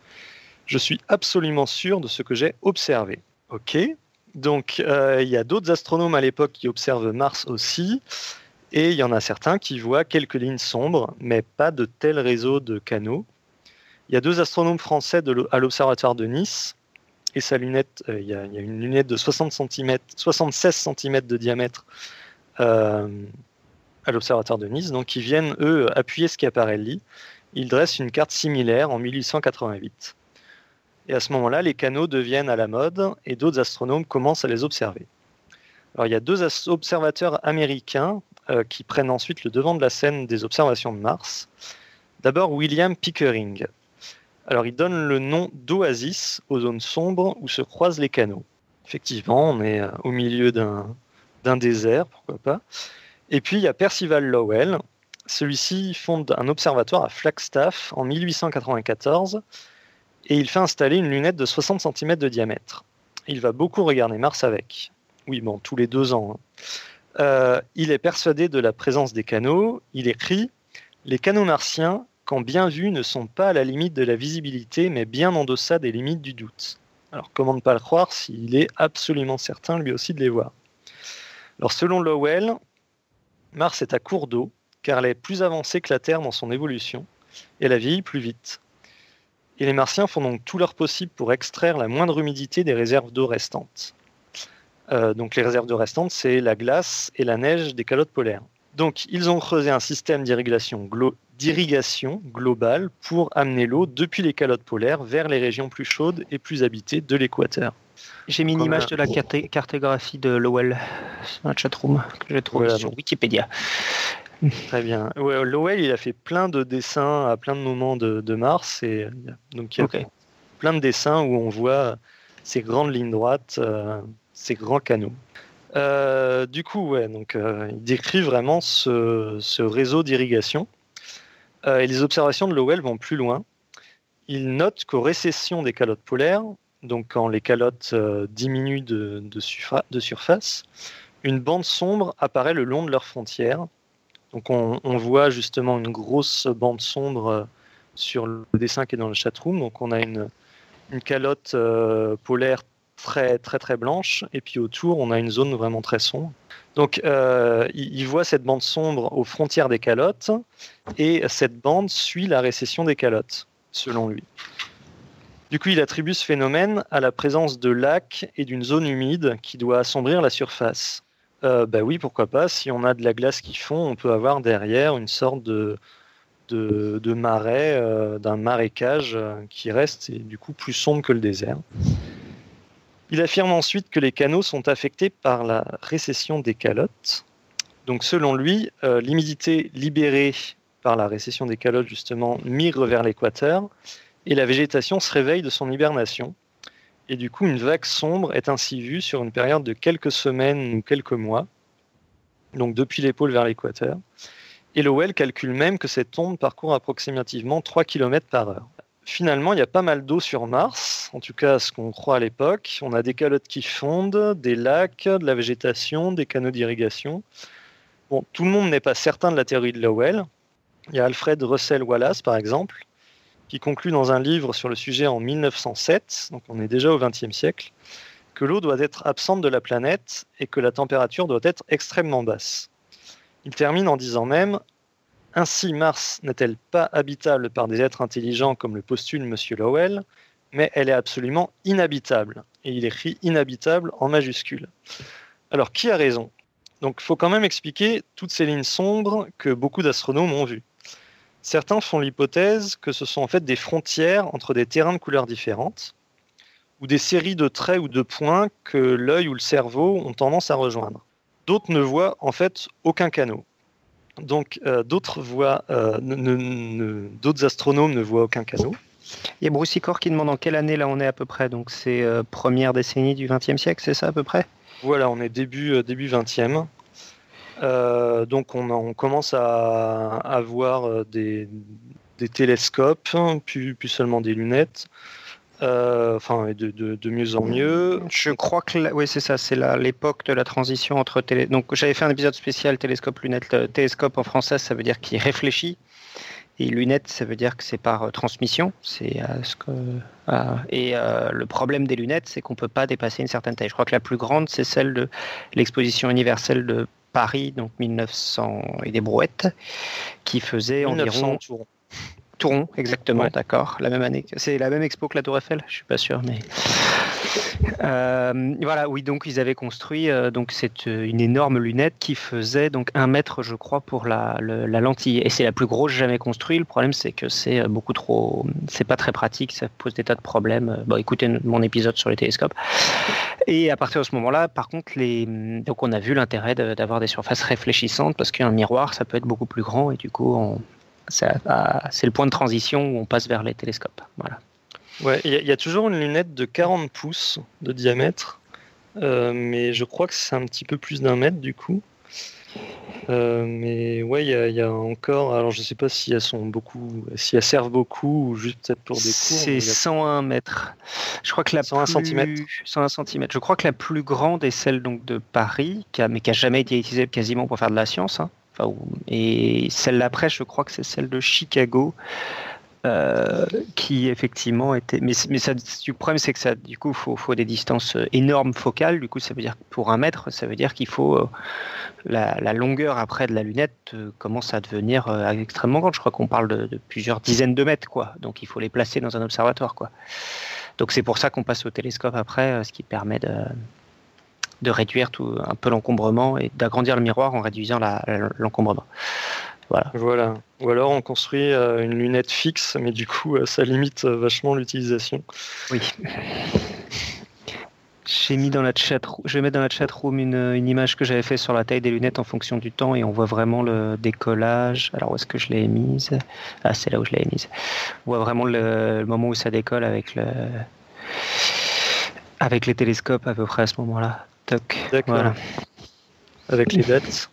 Speaker 3: Je suis absolument sûr de ce que j'ai observé. Ok, Donc, il y a d'autres astronomes à l'époque qui observent Mars aussi. Et il y en a certains qui voient quelques lignes sombres, mais pas de tel réseau de canaux. Il y a deux astronomes français à l'Observatoire de Nice, et sa lunette, il y, a une lunette de 60 cm, 76 cm de diamètre à l'Observatoire de Nice, donc ils viennent, eux, appuyer Schiaparelli. Ils dressent une carte similaire en 1888. Et à ce moment-là, les canaux deviennent à la mode et d'autres astronomes commencent à les observer. Alors, il y a deux observateurs américains euh, qui prennent ensuite le devant de la scène des observations de Mars. D'abord, William Pickering. Alors, il donne le nom d'oasis aux zones sombres où se croisent les canaux. Effectivement, on est euh, au milieu d'un désert, pourquoi pas. Et puis, il y a Percival Lowell. Celui-ci fonde un observatoire à Flagstaff en 1894 et il fait installer une lunette de 60 cm de diamètre. Il va beaucoup regarder Mars avec. Oui, bon, tous les deux ans. Hein. Euh, il est persuadé de la présence des canaux. Il écrit Les canaux martiens, quand bien vus, ne sont pas à la limite de la visibilité, mais bien en deçà des limites du doute. Alors, comment ne pas le croire s'il est absolument certain, lui aussi, de les voir? Alors, selon Lowell, Mars est à court d'eau, car elle est plus avancée que la Terre dans son évolution, et elle a vieilli plus vite. Et les Martiens font donc tout leur possible pour extraire la moindre humidité des réserves d'eau restantes. Euh, donc les réserves d'eau restantes, c'est la glace et la neige des calottes polaires. Donc ils ont creusé un système d'irrigation globale pour amener l'eau depuis les calottes polaires vers les régions plus chaudes et plus habitées de l'équateur.
Speaker 1: J'ai mis une image de la cartographie de Lowell dans la chatroom que j'ai trouvée sur Wikipédia. (laughs)
Speaker 3: Très bien. Lowell, il a fait plein de dessins à plein de moments de, Mars. Et, donc, il y a plein de dessins où on voit ces grandes lignes droites, euh, ces grands canaux. Euh, du coup, ouais, donc, euh, il décrit vraiment ce, réseau d'irrigation. et les observations de Lowell vont plus loin. Il note qu'aux récessions des calottes polaires, donc quand les calottes diminuent de, de surface, une bande sombre apparaît le long de leurs frontières donc on, voit justement une grosse bande sombre euh, sur le dessin qui est dans le chatroom. Donc on a une, calotte euh, polaire très très blanche et puis autour on a une zone vraiment très sombre. Donc euh, il, voit cette bande sombre aux frontières des calottes et cette bande suit la récession des calottes selon lui. Du coup, il attribue ce phénomène à la présence de lacs et d'une zone humide qui doit assombrir la surface. Euh, bah oui, pourquoi pas. Si on a de la glace qui fond, on peut avoir derrière une sorte de, marais, euh, d'un marécage euh, qui reste et du coup plus sombre que le désert. Il affirme ensuite que les canaux sont affectés par la récession des calottes. Donc selon lui, l'humidité libérée par la récession des calottes justement migre vers l'équateur et la végétation se réveille de son hibernation et du coup, une vague sombre est ainsi vue sur une période de quelques semaines ou quelques mois, donc depuis pôles vers l'équateur. Et Lowell calcule même que cette onde parcourt approximativement 3 km par heure. Finalement, il y a pas mal d'eau sur Mars, en tout cas ce qu'on croit à l'époque. On a des calottes qui fondent, des lacs, de la végétation, des canaux d'irrigation. Bon, tout le monde n'est pas certain de la théorie de Lowell. Il y a Alfred Russell Wallace, par exemple, qui conclut dans un livre sur le sujet en 1907, donc on est déjà au XXe siècle, que l'eau doit être absente de la planète et que la température doit être extrêmement basse. Il termine en disant même Ainsi Mars n'est-elle pas habitable par des êtres intelligents comme le postule M. Lowell, mais elle est absolument inhabitable. Et il écrit inhabitable en majuscule. Alors qui a raison? Donc il faut quand même expliquer toutes ces lignes sombres que beaucoup d'astronomes ont vues. Certains font l'hypothèse que ce sont en fait des frontières entre des terrains de couleurs différentes, ou des séries de traits ou de points que l'œil ou le cerveau ont tendance à rejoindre. D'autres ne voient en fait aucun canot. Donc euh, d'autres voient, euh, d'autres astronomes ne voient aucun canot.
Speaker 1: Il y a Bruce qui demande en quelle année là on est à peu près. Donc c'est euh, première décennie du XXe siècle, c'est ça à peu près?
Speaker 3: Voilà, on est début début 20e. Euh, donc on, commence à avoir euh, des, télescopes, hein, plus, seulement des lunettes. Euh, enfin, de, mieux en mieux.
Speaker 1: Je crois que oui, c'est ça, c'est l'époque de la transition entre télé. Donc, j'avais fait un épisode spécial télescope lunette. Télescope en français, ça veut dire qu'il réfléchit. Et lunettes, ça veut dire que c'est par transmission. C'est ce que et le problème des lunettes, c'est qu'on peut pas dépasser une certaine taille. Je crois que la plus grande, c'est celle de l'exposition universelle de Paris, donc 1900 et des brouettes, qui faisait 1900 environ. Touron, exactement, d'accord. La même année. C'est la même expo que la Tour Eiffel Je suis pas sûr, mais. Euh, voilà, oui, donc ils avaient construit euh, donc c'est euh, une énorme lunette qui faisait donc un mètre, je crois, pour la, la lentille. Et c'est la plus grosse jamais construite. Le problème, c'est que c'est beaucoup trop, c'est pas très pratique, ça pose des tas de problèmes. Bon, écoutez mon épisode sur les télescopes. Et à partir de ce moment-là, par contre, les, donc on a vu l'intérêt d'avoir des surfaces réfléchissantes parce qu'un miroir, ça peut être beaucoup plus grand et du coup, c'est le point de transition où on passe vers les télescopes. Voilà.
Speaker 3: Ouais, il y, a toujours une lunette de 40 pouces de diamètre, euh, mais je crois que c'est un petit peu plus d'un mètre du coup. Euh, mais ouais, il y, a encore. Alors, je sais pas si elles sont beaucoup, si elles servent beaucoup ou juste peut-être pour des cours.
Speaker 1: C'est 101 mètres. Je crois que la 101 cm. 101 cm. Je crois que la plus grande est celle donc de Paris, qui a, mais qui a jamais été utilisée quasiment pour faire de la science. Hein et celle d'après, je crois que c'est celle de Chicago. Euh, qui effectivement était. Mais, mais ça, le problème, c'est que ça, du coup, faut, faut, des distances énormes focales. Du coup, ça veut dire pour un mètre, ça veut dire qu'il faut. Euh, la, longueur après de la lunette euh, commence à devenir extrêmement grande. Je crois qu'on parle de, de, plusieurs dizaines de mètres, quoi. Donc, il faut les placer dans un observatoire, quoi. Donc, c'est pour ça qu'on passe au télescope après, ce qui permet de de réduire tout, un peu l'encombrement et d'agrandir le miroir en réduisant l'encombrement.
Speaker 3: Voilà. voilà. Ou alors on construit euh, une lunette fixe, mais du coup euh, ça limite euh, vachement l'utilisation.
Speaker 1: Oui. J'ai mis dans la chat, je vais mettre dans la chat room une, une image que j'avais fait sur la taille des lunettes en fonction du temps et on voit vraiment le décollage. Alors où est-ce que je l'ai mise? Ah, c'est là où je l'ai mise. On voit vraiment le, le, moment où ça décolle avec le avec les télescopes à peu près à ce moment-là.
Speaker 3: D'accord. Avec les dates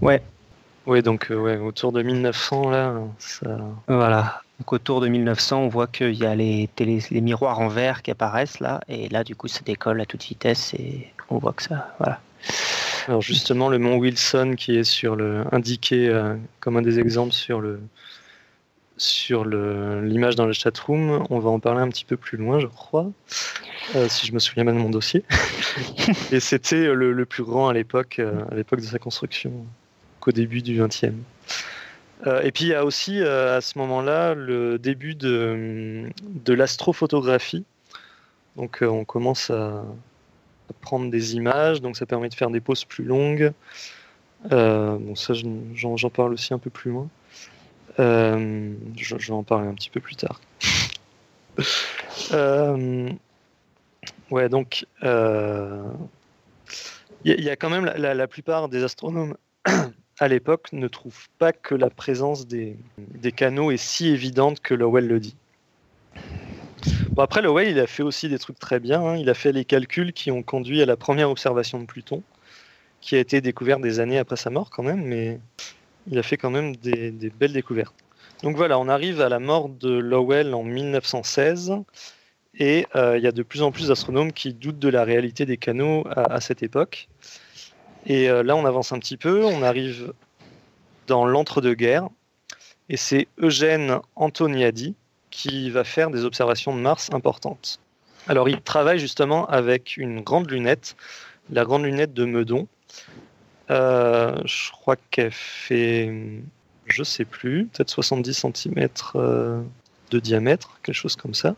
Speaker 1: Ouais.
Speaker 3: Ouais, donc euh, ouais, autour de 1900, là, ça...
Speaker 1: Voilà. Donc autour de 1900, on voit qu'il y a les, les miroirs en verre qui apparaissent là, et là, du coup, ça décolle à toute vitesse, et on voit que ça... Voilà.
Speaker 3: Alors justement, le mont Wilson qui est sur le indiqué euh, comme un des exemples sur le sur l'image dans le chatroom, on va en parler un petit peu plus loin, je crois. Euh, si je me souviens bien de mon dossier. (laughs) et c'était le, plus grand à l'époque, à l'époque de sa construction, qu'au début du XXe. Euh, et puis il y a aussi à ce moment-là le début de, de l'astrophotographie. Donc on commence à, prendre des images, donc ça permet de faire des poses plus longues. bon ça j'en parle aussi un peu plus loin. je, vais en parler un petit peu plus tard. (laughs) Ouais, donc il euh, y, a quand même la, plupart des astronomes à l'époque ne trouvent pas que la présence des, canaux est si évidente que Lowell le dit. Bon, après, Lowell, il a fait aussi des trucs très bien. Hein. Il a fait les calculs qui ont conduit à la première observation de Pluton, qui a été découverte des années après sa mort quand même, mais il a fait quand même des, des belles découvertes. Donc voilà, on arrive à la mort de Lowell en 1916. Et euh, il y a de plus en plus d'astronomes qui doutent de la réalité des canaux à, cette époque. Et euh, là, on avance un petit peu, on arrive dans l'entre-deux-guerres. Et c'est Eugène Antoniadi qui va faire des observations de Mars importantes. Alors, il travaille justement avec une grande lunette, la grande lunette de Meudon. Euh, je crois qu'elle fait, je sais plus, peut-être 70 cm de diamètre, quelque chose comme ça.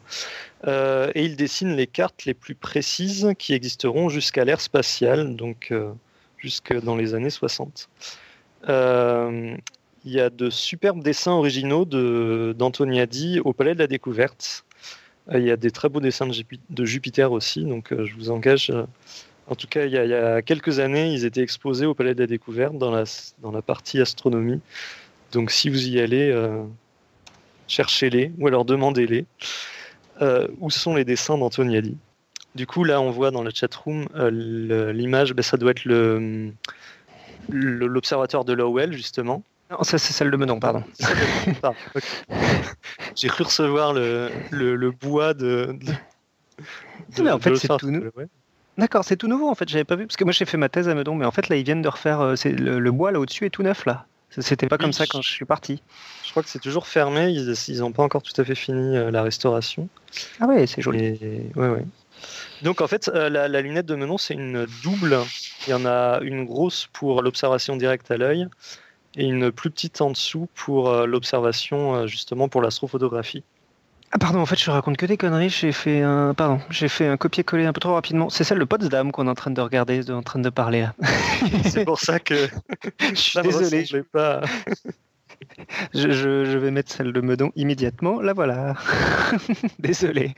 Speaker 3: Euh, et il dessine les cartes les plus précises qui existeront jusqu'à l'ère spatiale, donc euh, jusque dans les années 60. Euh, il y a de superbes dessins originaux d'Antoniadi au Palais de la Découverte. il y a des très beaux dessins de, Jupiter aussi, donc je vous engage. en tout cas, il y, a, quelques années, ils étaient exposés au Palais de la Découverte dans la, partie astronomie. Donc si vous y allez, cherchez-les ou alors demandez-les. Euh, où sont les dessins d'Antoniadi Du coup, là, on voit dans la chatroom euh, l'image, ben, ça doit être le l'observatoire de Lowell, justement.
Speaker 1: Non, ça c'est celle de Menon, pardon. (laughs)
Speaker 3: J'ai cru recevoir le, le, bois de.
Speaker 1: mais en fait, c'est tout nouveau. D'accord, c'est tout nouveau en fait. J'avais pas vu parce que moi j'ai fait ma thèse à Meudon, mais en fait là ils viennent de refaire. Euh, le, bois là au-dessus est tout neuf là. C'était pas
Speaker 3: Oui,
Speaker 1: comme ça quand je suis parti.
Speaker 3: Je crois que c'est toujours fermé. Ils n'ont pas encore tout à fait fini euh, la restauration.
Speaker 1: Ah ouais, c'est joli.
Speaker 3: Et- ouais, ouais. Donc en fait, euh, la, la lunette de Menon, c'est une double. Il y en a une grosse pour l'observation directe à l'œil et une plus petite en dessous pour euh, l'observation euh, justement pour l'astrophotographie.
Speaker 1: Ah pardon, en fait, je raconte que des conneries. J'ai fait un, pardon, j'ai fait un copier-coller un peu trop rapidement. C'est celle de Potsdam qu'on est en train de regarder, de- en train de parler là. (laughs)
Speaker 3: C'est pour ça que (laughs)
Speaker 1: je suis désolé.
Speaker 3: ressemblait pas.
Speaker 1: Je, je- je vais mettre celle de Meudon immédiatement. La voilà. (laughs) désolé.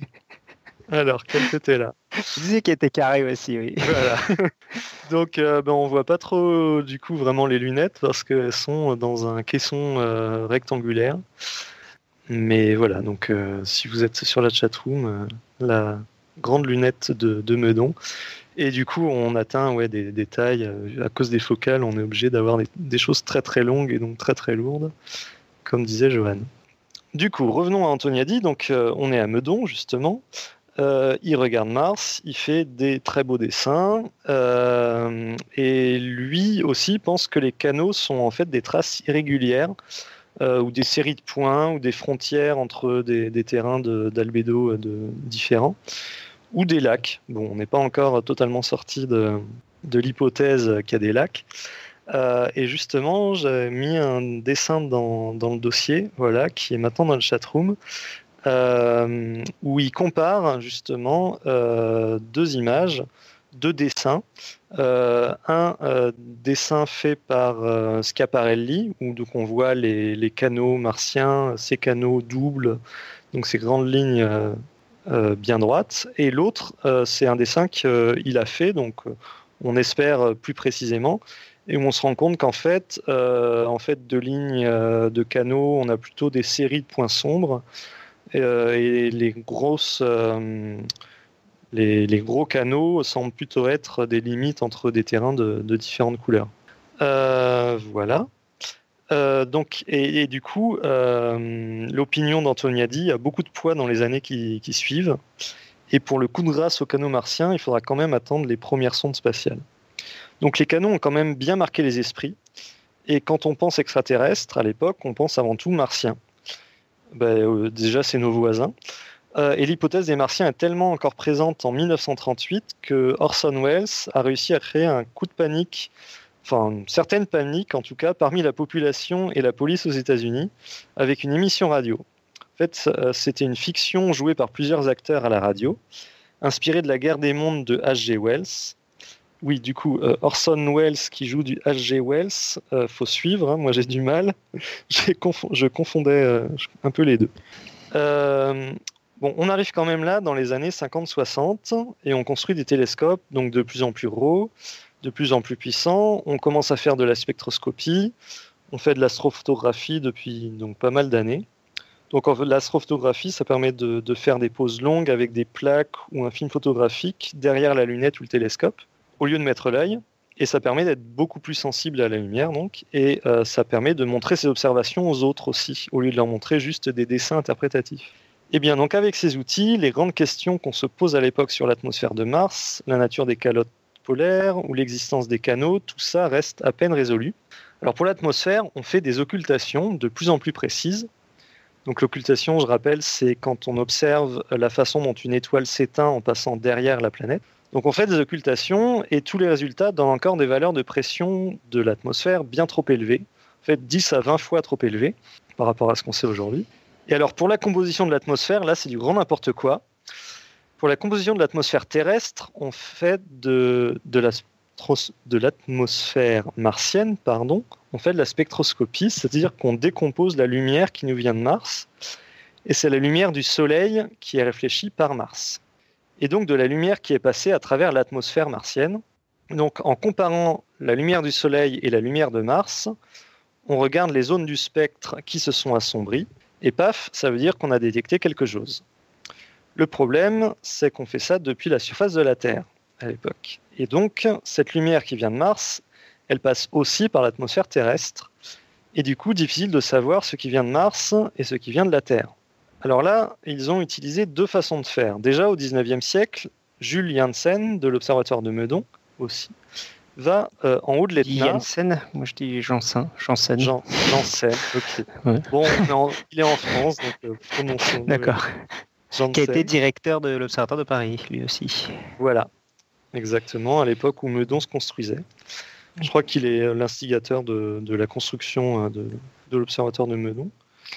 Speaker 3: Alors, quelle que t'es là?
Speaker 1: Je disais qu'elle était carrée aussi, oui.
Speaker 3: Voilà. (laughs) Donc, euh, ben, on voit pas trop du coup vraiment les lunettes parce qu'elles sont dans un caisson euh, rectangulaire. Mais voilà, donc euh, si vous êtes sur la chatroom, euh, la grande lunette de, de Meudon. Et du coup, on atteint ouais, des, des tailles. euh, à cause des focales, on est obligé d'avoir des, des choses très très longues et donc très très lourdes, comme disait Johan. Du coup, revenons à Antoniadi. Donc, euh, on est à Meudon, justement. Euh, il regarde Mars, il fait des très beaux dessins, euh, et lui aussi pense que les canaux sont en fait des traces irrégulières, euh, ou des séries de points, ou des frontières entre des, terrains d'albédo différents, ou des lacs. Bon, on n'est pas encore totalement sorti de, l'hypothèse qu'il y a des lacs. Et justement, j'ai mis un dessin dans, dans le dossier, voilà, qui est maintenant dans le chatroom, euh, où il compare justement euh, deux images, deux dessins. Euh, un dessin fait par Schiaparelli, où donc on voit les, les canaux martiens, ces canaux doubles, donc ces grandes lignes bien droites. Et l'autre, c'est un dessin qu'il a fait, donc on espère plus précisément, et où on se rend compte qu'en fait, en fait, de lignes de canaux, on a plutôt des séries de points sombres. Euh, et les grosses, euh, les, gros canaux semblent plutôt être des limites entre des terrains de, différentes couleurs. Euh, voilà. Euh, donc, et, du coup, euh, l'opinion d'Antoniadi a beaucoup de poids dans les années qui, qui suivent. Et pour le coup de grâce aux canaux martiens, il faudra quand même attendre les premières sondes spatiales. Donc les canaux ont quand même bien marqué les esprits. Et quand on pense extraterrestre, à l'époque, on pense avant tout martien. Ben, euh, déjà, c'est nos voisins. Euh, et l'hypothèse des martiens est tellement encore présente en 1938 que Orson Welles a réussi à créer un coup de panique, enfin une certaine panique en tout cas, parmi la population et la police aux États-Unis, avec une émission radio. En fait, euh, c'était une fiction jouée par plusieurs acteurs à la radio, inspirée de la guerre des mondes de H.G. Wells. Oui, du coup, euh, Orson Welles qui joue du H.G. Wells, euh, faut suivre, hein, moi j'ai du mal. (laughs) J'ai confo- je confondais euh, un peu les deux. Euh, bon, on arrive quand même là dans les années 50-60 et on construit des télescopes donc de plus en plus gros, de plus en plus puissants. On commence à faire de la spectroscopie, on fait de l'astrophotographie depuis donc pas mal d'années. Donc l'astrophotographie, ça permet de faire des poses longues avec des plaques ou un film photographique derrière la lunette ou le télescope, au lieu de mettre l'œil. Et ça permet d'être beaucoup plus sensible à la lumière, donc, et euh, ça permet de montrer ses observations aux autres aussi, au lieu de leur montrer juste des dessins interprétatifs. Et bien, donc, avec ces outils, les grandes questions qu'on se pose à l'époque sur l'atmosphère de Mars, la nature des calottes polaires ou l'existence des canaux, tout ça reste à peine résolu. Alors, pour l'atmosphère, on fait des occultations de plus en plus précises. Donc, l'occultation, je rappelle, c'est quand on observe la façon dont une étoile s'éteint en passant derrière la planète. Donc on fait des occultations et tous les résultats donnent encore des valeurs de pression de l'atmosphère bien trop élevées, en fait 10 à 20 fois trop élevées par rapport à ce qu'on sait aujourd'hui. Et alors pour la composition de l'atmosphère, là c'est du grand n'importe quoi. Pour la composition de l'atmosphère terrestre, on fait de, de la de l'atmosphère martienne, pardon, on fait de la spectroscopie, c'est-à-dire qu'on décompose la lumière qui nous vient de Mars, et c'est la lumière du Soleil qui est réfléchie par Mars et donc de la lumière qui est passée à travers l'atmosphère martienne. Donc en comparant la lumière du Soleil et la lumière de Mars, on regarde les zones du spectre qui se sont assombries, et paf, ça veut dire qu'on a détecté quelque chose. Le problème, c'est qu'on fait ça depuis la surface de la Terre à l'époque. Et donc, cette lumière qui vient de Mars, elle passe aussi par l'atmosphère terrestre, et du coup, difficile de savoir ce qui vient de Mars et ce qui vient de la Terre. Alors là, ils ont utilisé deux façons de faire. Déjà au 19e siècle, Jules Janssen de l'Observatoire de Meudon aussi va euh, en haut de l'Etna.
Speaker 1: Janssen, moi je dis Janssen. Janssen.
Speaker 3: Jean, Janssen, ok.
Speaker 1: Ouais.
Speaker 3: Bon, en- il est en France, donc euh, prononçons.
Speaker 1: D'accord.
Speaker 3: Janssen.
Speaker 1: Qui a été directeur de l'Observatoire de Paris, lui aussi.
Speaker 3: Voilà, exactement, à l'époque où Meudon se construisait. Je crois qu'il est euh, l'instigateur de, de la construction euh, de, de l'observatoire de Meudon.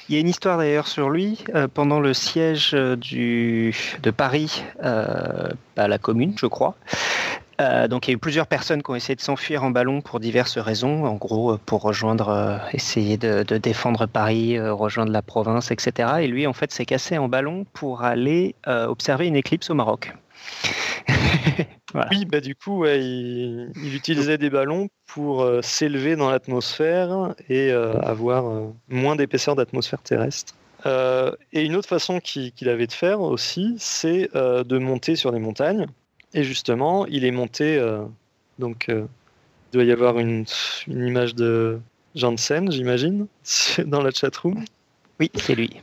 Speaker 1: Il y a une histoire d'ailleurs sur lui. euh, pendant le siège euh, de Paris euh, à la Commune, je crois. Euh, donc il y a eu plusieurs personnes qui ont essayé de s'enfuir en ballon pour diverses raisons. En gros, euh, pour rejoindre, euh, essayer de, défendre Paris, rejoindre la province, etc. Et lui, en fait, s'est cassé en ballon pour aller observer une éclipse au Maroc. (laughs) voilà.
Speaker 3: Oui, bah du coup, il, il utilisait des ballons pour s'élever dans l'atmosphère et avoir moins d'épaisseur d'atmosphère terrestre. Et une autre façon qu'il avait de faire aussi, c'est de monter sur des montagnes. Et justement, il est monté, euh, donc euh, il doit y avoir une, une image de Janssen, j'imagine, (laughs) dans la chatroom.
Speaker 1: Oui, c'est lui.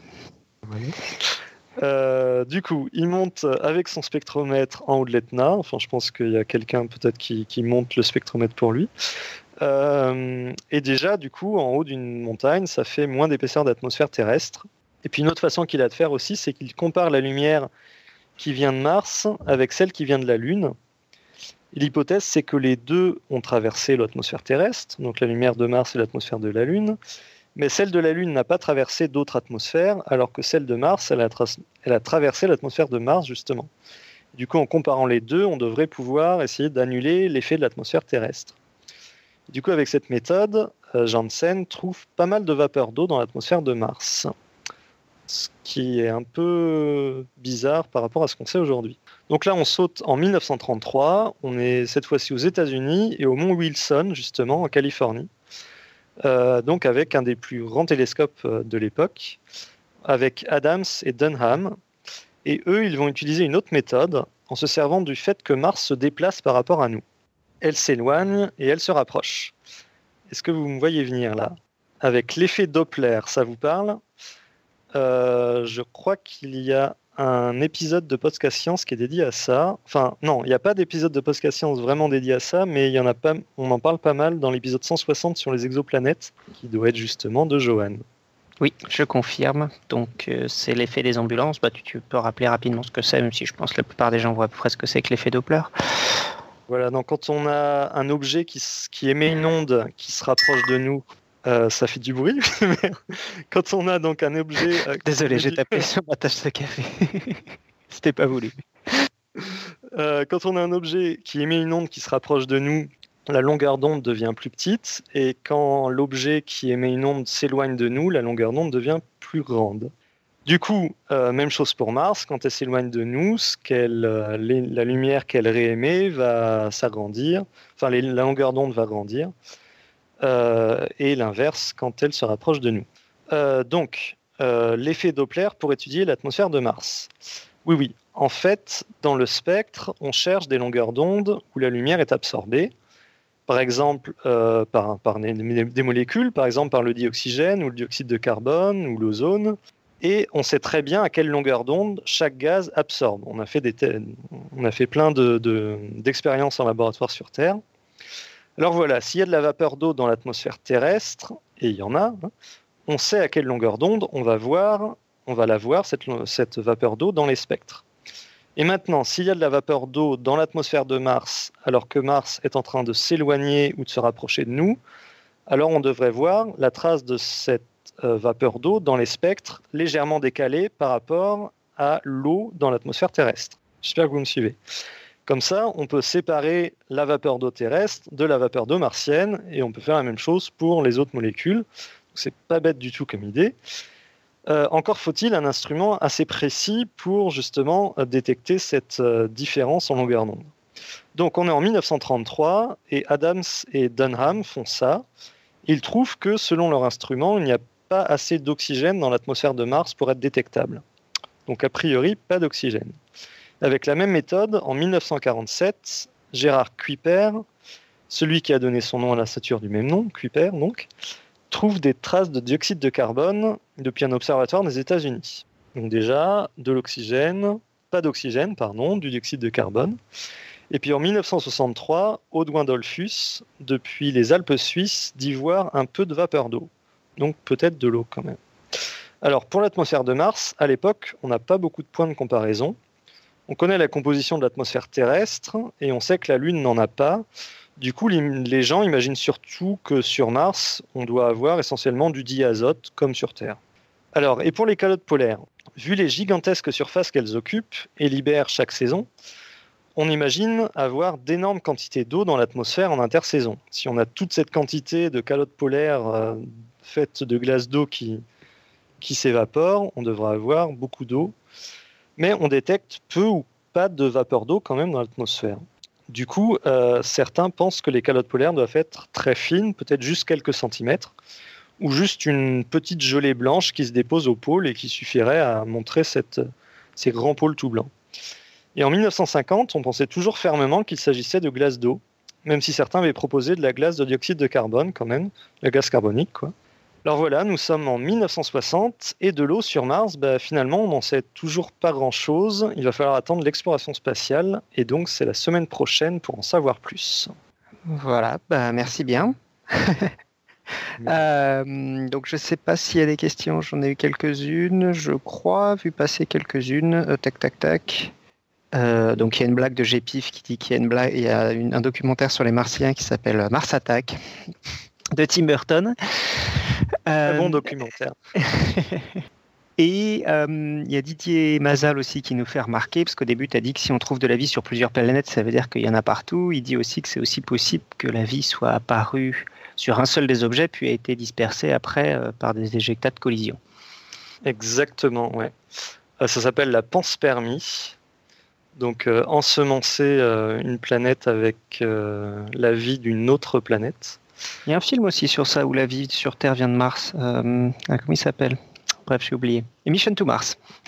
Speaker 3: Euh, du coup, il monte avec son spectromètre en haut de l'Etna. Enfin, je pense qu'il y a quelqu'un peut-être qui, qui monte le spectromètre pour lui. Euh, et déjà, du coup, en haut d'une montagne, ça fait moins d'épaisseur d'atmosphère terrestre. Et puis une autre façon qu'il a de faire aussi, c'est qu'il compare la lumière qui vient de Mars avec celle qui vient de la Lune. L'hypothèse, c'est que les deux ont traversé l'atmosphère terrestre, donc la lumière de Mars et l'atmosphère de la Lune. Mais celle de la Lune n'a pas traversé d'autres atmosphères, alors que celle de Mars, elle a, tra- elle a traversé l'atmosphère de Mars, justement. Du coup, en comparant les deux, on devrait pouvoir essayer d'annuler l'effet de l'atmosphère terrestre. Du coup, avec cette méthode, euh, Janssen trouve pas mal de vapeur d'eau dans l'atmosphère de Mars. Ce qui est un peu bizarre par rapport à ce qu'on sait aujourd'hui. Donc là, on saute en 1933. On est cette fois-ci aux États-Unis et au mont Wilson, justement, en Californie. Euh, donc avec un des plus grands télescopes euh, de l'époque, avec Adams et Dunham. Et eux, ils vont utiliser une autre méthode en se servant du fait que Mars se déplace par rapport à nous. Elle s'éloigne et elle se rapproche. Est-ce que vous me voyez venir là? Avec l'effet Doppler, ça vous parle? Euh, Je crois qu'il y a un épisode de Podcast Science qui est dédié à ça. Enfin, non, il n'y a pas d'épisode de Podcast Science vraiment dédié à ça, mais il y en a pas, on en parle pas mal dans l'épisode 160 sur les exoplanètes, qui doit être justement de Johan.
Speaker 1: Oui, je confirme. Donc, euh, c'est l'effet des ambulances. Bah, tu, tu peux rappeler rapidement ce que c'est, même si je pense que la plupart des gens voient à peu près ce que c'est que l'effet Doppler.
Speaker 3: Voilà, donc quand on a un objet qui, qui émet une onde qui se rapproche de nous, euh, ça fait du bruit. (laughs) mais quand on a donc un objet. euh,
Speaker 1: Désolé, j'ai tapé (laughs) sur ma tasse de café. (laughs) C'était pas voulu.
Speaker 3: Euh, quand on a un objet qui émet une onde qui se rapproche de nous, la longueur d'onde devient plus petite, et quand l'objet qui émet une onde s'éloigne de nous, la longueur d'onde devient plus grande. Du coup, même chose pour Mars, quand elle s'éloigne de nous, ce qu'elle, les- la lumière qu'elle réémet va s'agrandir, enfin les- la longueur d'onde va grandir, et l'inverse quand elle se rapproche de nous. Euh, donc, euh, l'effet Doppler pour étudier l'atmosphère de Mars. Oui, oui. En fait, dans le spectre, on cherche des longueurs d'onde où la lumière est absorbée. Par exemple, euh, par, des, molécules, par exemple par le dioxygène ou le dioxyde de carbone ou l'ozone. Et on sait très bien à quelle longueur d'onde chaque gaz absorbe. On a fait, des on a fait plein de- de- d'expériences en laboratoire sur Terre. Alors voilà, s'il y a de la vapeur d'eau dans l'atmosphère terrestre, et il y en a, hein, on sait à quelle longueur d'onde on va voir, on va la voir, cette, vapeur d'eau, dans les spectres. Et maintenant, s'il y a de la vapeur d'eau dans l'atmosphère de Mars, alors que Mars est en train de s'éloigner ou de se rapprocher de nous, alors on devrait voir la trace de cette euh, vapeur d'eau dans les spectres légèrement décalée par rapport à l'eau dans l'atmosphère terrestre. J'espère que vous me suivez. Comme ça, on peut séparer la vapeur d'eau terrestre de la vapeur d'eau martienne et on peut faire la même chose pour les autres molécules. C'est pas bête du tout comme idée. Euh, encore faut-il un instrument assez précis pour justement euh, détecter cette euh, différence en longueur d'onde. Donc on est en 1933 et Adams et Dunham font ça. Ils trouvent que selon leur instrument, il n'y a pas assez d'oxygène dans l'atmosphère de Mars pour être détectable. Donc a priori, pas d'oxygène. Avec la même méthode, en 1947, Gérard Kuiper, celui qui a donné son nom à la stature du même nom, Kuiper donc, trouve des traces de dioxyde de carbone depuis un observatoire des États-Unis. Donc déjà, de l'oxygène, pas d'oxygène, pardon, du dioxyde de carbone. Et puis en 1963, Audouin Dollfus, depuis les Alpes suisses, dit voir un peu de vapeur d'eau. Donc peut-être de l'eau quand même. Alors pour l'atmosphère de Mars, à l'époque, on n'a pas beaucoup de points de comparaison. On connaît la composition de l'atmosphère terrestre et on sait que la Lune n'en a pas. Du coup, les gens imaginent surtout que sur Mars, on doit avoir essentiellement du diazote comme sur Terre. Alors, et pour les calottes polaires, vu les gigantesques surfaces qu'elles occupent et libèrent chaque saison, on imagine avoir d'énormes quantités d'eau dans l'atmosphère en intersaison. Si on a toute cette quantité de calottes polaires euh, faites de glace d'eau qui, qui s'évapore, on devra avoir beaucoup d'eau. Mais on détecte peu ou pas de vapeur d'eau quand même dans l'atmosphère. Du coup, euh, certains pensent que les calottes polaires doivent être très fines, peut-être juste quelques centimètres, ou juste une petite gelée blanche qui se dépose au pôle et qui suffirait à montrer ces grands pôles tout blancs. Et en 1950, on pensait toujours fermement qu'il s'agissait de glace d'eau, même si certains avaient proposé de la glace de dioxyde de carbone quand même, la gaz carbonique quoi. Alors voilà, nous sommes en 1960 et de l'eau sur Mars, bah, finalement on n'en sait toujours pas grand-chose. Il va falloir attendre l'exploration spatiale et donc c'est la semaine prochaine pour en savoir plus.
Speaker 1: Voilà, bah, merci bien. (laughs) Euh, donc je ne sais pas s'il y a des questions, j'en ai eu quelques-unes, je crois, vu passer quelques-unes. Euh, tac, tac, tac. Euh, donc il y a une blague de GPIF qui dit qu'il y a une blague, il y a un documentaire sur les Martiens qui s'appelle Mars Attack de Tim Burton.
Speaker 3: Un bon documentaire. (laughs)
Speaker 1: Et il y a Didier Mazal aussi qui nous fait remarquer, parce qu'au début, tu as dit que si on trouve de la vie sur plusieurs planètes, ça veut dire qu'il y en a partout. Il dit aussi que c'est aussi possible que la vie soit apparue sur un seul des objets, puis a été dispersée après euh, par des éjectats de collision.
Speaker 3: Exactement, ouais. Euh, ça s'appelle la panspermie. Donc euh, ensemencer une planète avec la vie d'une autre planète.
Speaker 1: Il y a un film aussi sur ça où la vie sur Terre vient de Mars. Ah, comment il s'appelle? Bref, j'ai oublié. Emission to Mars. (laughs)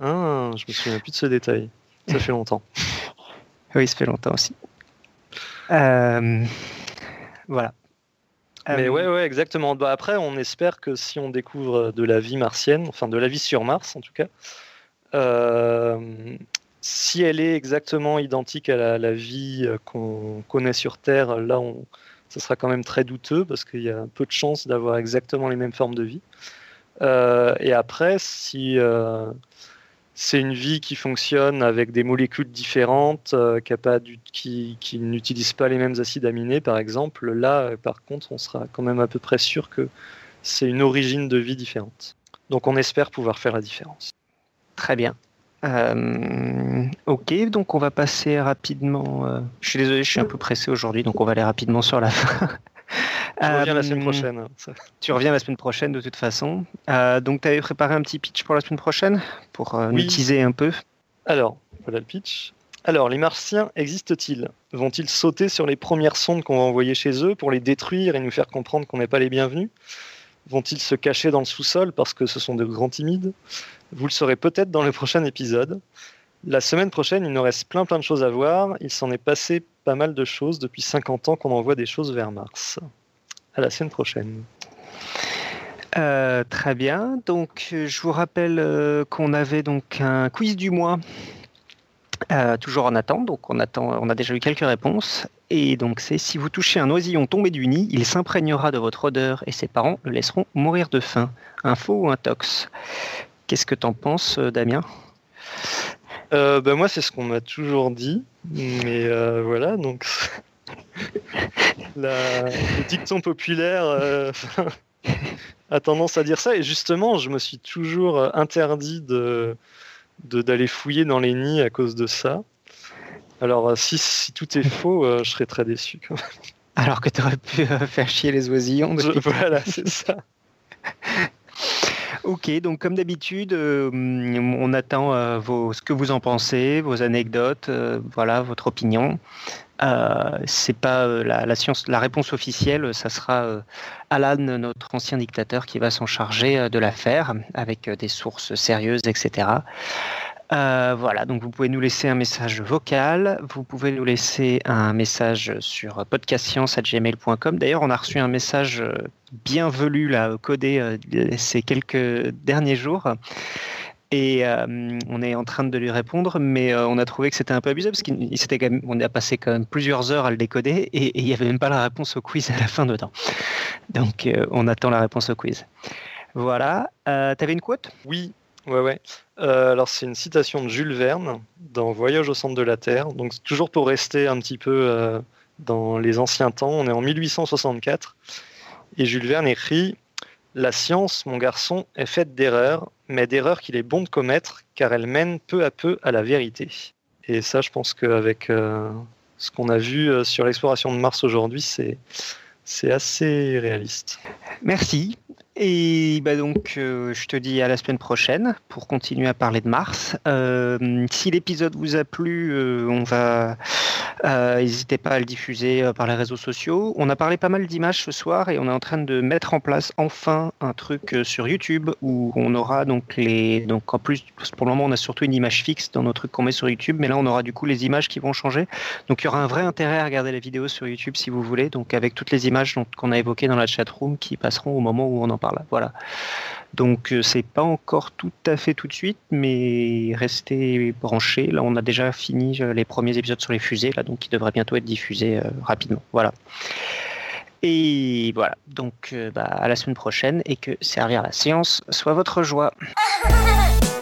Speaker 3: ah, je me souviens plus de ce détail. Ça fait longtemps. (laughs)
Speaker 1: oui, ça fait longtemps aussi. Euh, voilà.
Speaker 3: Mais euh, ouais, ouais, exactement. Bah, après, on espère que si on découvre de la vie martienne, enfin de la vie sur Mars en tout cas, euh, si elle est exactement identique à la, vie euh, qu'on connaît sur Terre, là, on, ça sera quand même très douteux parce qu'il y a peu de chances d'avoir exactement les mêmes formes de vie. et après, si c'est une vie qui fonctionne avec des molécules différentes, euh, qui, n'utilisent pas les mêmes acides aminés, par exemple. Là, euh, par contre, on sera quand même à peu près sûr que c'est une origine de vie différente. Donc on espère pouvoir faire la différence.
Speaker 1: Très bien. Euh, ok, donc on va passer rapidement. je suis désolé, je suis un peu pressé aujourd'hui, donc on va aller rapidement sur la fin. (laughs)
Speaker 3: Tu reviens la semaine euh, prochaine.
Speaker 1: Tu reviens la semaine prochaine de toute façon. Euh, donc tu avais préparé un petit pitch pour la semaine prochaine pour euh, nous teaser un peu.
Speaker 3: Alors, voilà le pitch. Alors, les Martiens existent-ils? Vont-ils sauter sur les premières sondes qu'on va envoyer chez eux pour les détruire et nous faire comprendre qu'on n'est pas les bienvenus? Vont-ils se cacher dans le sous-sol parce que ce sont de grands timides? Vous le saurez peut-être dans le prochain épisode. La semaine prochaine, il nous reste plein plein de choses à voir. Il s'en est passé pas mal de choses depuis 50 ans qu'on envoie des choses vers Mars. À la semaine prochaine.
Speaker 1: Euh, très bien. Donc, je vous rappelle euh, qu'on avait donc un quiz du mois, euh, toujours en attente. Donc, on attend. On a déjà eu quelques réponses. Et donc, c'est si vous touchez un oisillon tombé du nid, il s'imprégnera de votre odeur et ses parents le laisseront mourir de faim. Un faux ou un tox Qu'est-ce que t'en penses, Damien?
Speaker 3: Ben Moi, c'est ce qu'on m'a toujours dit. Mais voilà, donc. (laughs) le dicton populaire euh, (laughs) a tendance à dire ça. Et justement, je me suis toujours euh, interdit de d'aller fouiller dans les nids à cause de ça. Alors, euh, si, si tout est (laughs) faux, je serais très déçu quand même.
Speaker 1: Alors que tu aurais pu faire chier les oisillons.
Speaker 3: voilà, c'est ça. (laughs)
Speaker 1: Ok, donc comme d'habitude, on attend vos, ce que vous en pensez, vos anecdotes, voilà, votre opinion. Euh, c'est pas euh, la, réponse officielle, ça sera euh, Alan, notre ancien dictateur, qui va s'en charger de l'affaire avec des sources sérieuses, etc. voilà, donc vous pouvez nous laisser un message vocal, vous pouvez nous laisser un message sur podcastscience.gmail.com. D'ailleurs, on a reçu un message bienvenu, là, codé ces quelques derniers jours. Et on est en train de lui répondre, mais on a trouvé que c'était un peu abusé parce qu'on a passé quand même plusieurs heures à le décoder et il n'y avait même pas la réponse au quiz à la fin de temps. Donc on attend la réponse au quiz. Voilà. Euh, T'avais une quote?
Speaker 3: Oui, ouais, ouais. Euh, alors c'est une citation de Jules Verne dans Voyage au centre de la Terre. Donc toujours pour rester un petit peu euh, dans les anciens temps, on est en 1864 et Jules Verne écrit La science, mon garçon, est faite d'erreurs, mais d'erreurs qu'il est bon de commettre car elles mènent peu à peu à la vérité. Et ça, je pense qu'avec euh, ce qu'on a vu sur l'exploration de Mars aujourd'hui, c'est assez réaliste.
Speaker 1: Merci. Et bah donc, euh, je te dis à la semaine prochaine pour continuer à parler de Mars. Euh, si l'épisode vous a plu, euh, on va n'hésitez pas à le diffuser par les réseaux sociaux. On a parlé pas mal d'images ce soir et on est en train de mettre en place enfin un truc sur YouTube où on aura donc les donc en plus pour le moment on a surtout une image fixe dans nos trucs qu'on met sur YouTube, mais là on aura du coup les images qui vont changer. Donc il y aura un vrai intérêt à regarder la vidéo sur YouTube si vous voulez. Donc avec toutes les images qu'on a évoquées dans la chat room qui passeront au moment où on en voilà. Donc euh, c'est pas encore tout à fait tout de suite, mais restez branchés. Là, on a déjà fini euh, les premiers épisodes sur les fusées, là, donc qui devraient bientôt être diffusés euh, rapidement. Voilà. Et voilà. Donc bah, à la semaine prochaine et que servir la science soit votre joie. (laughs)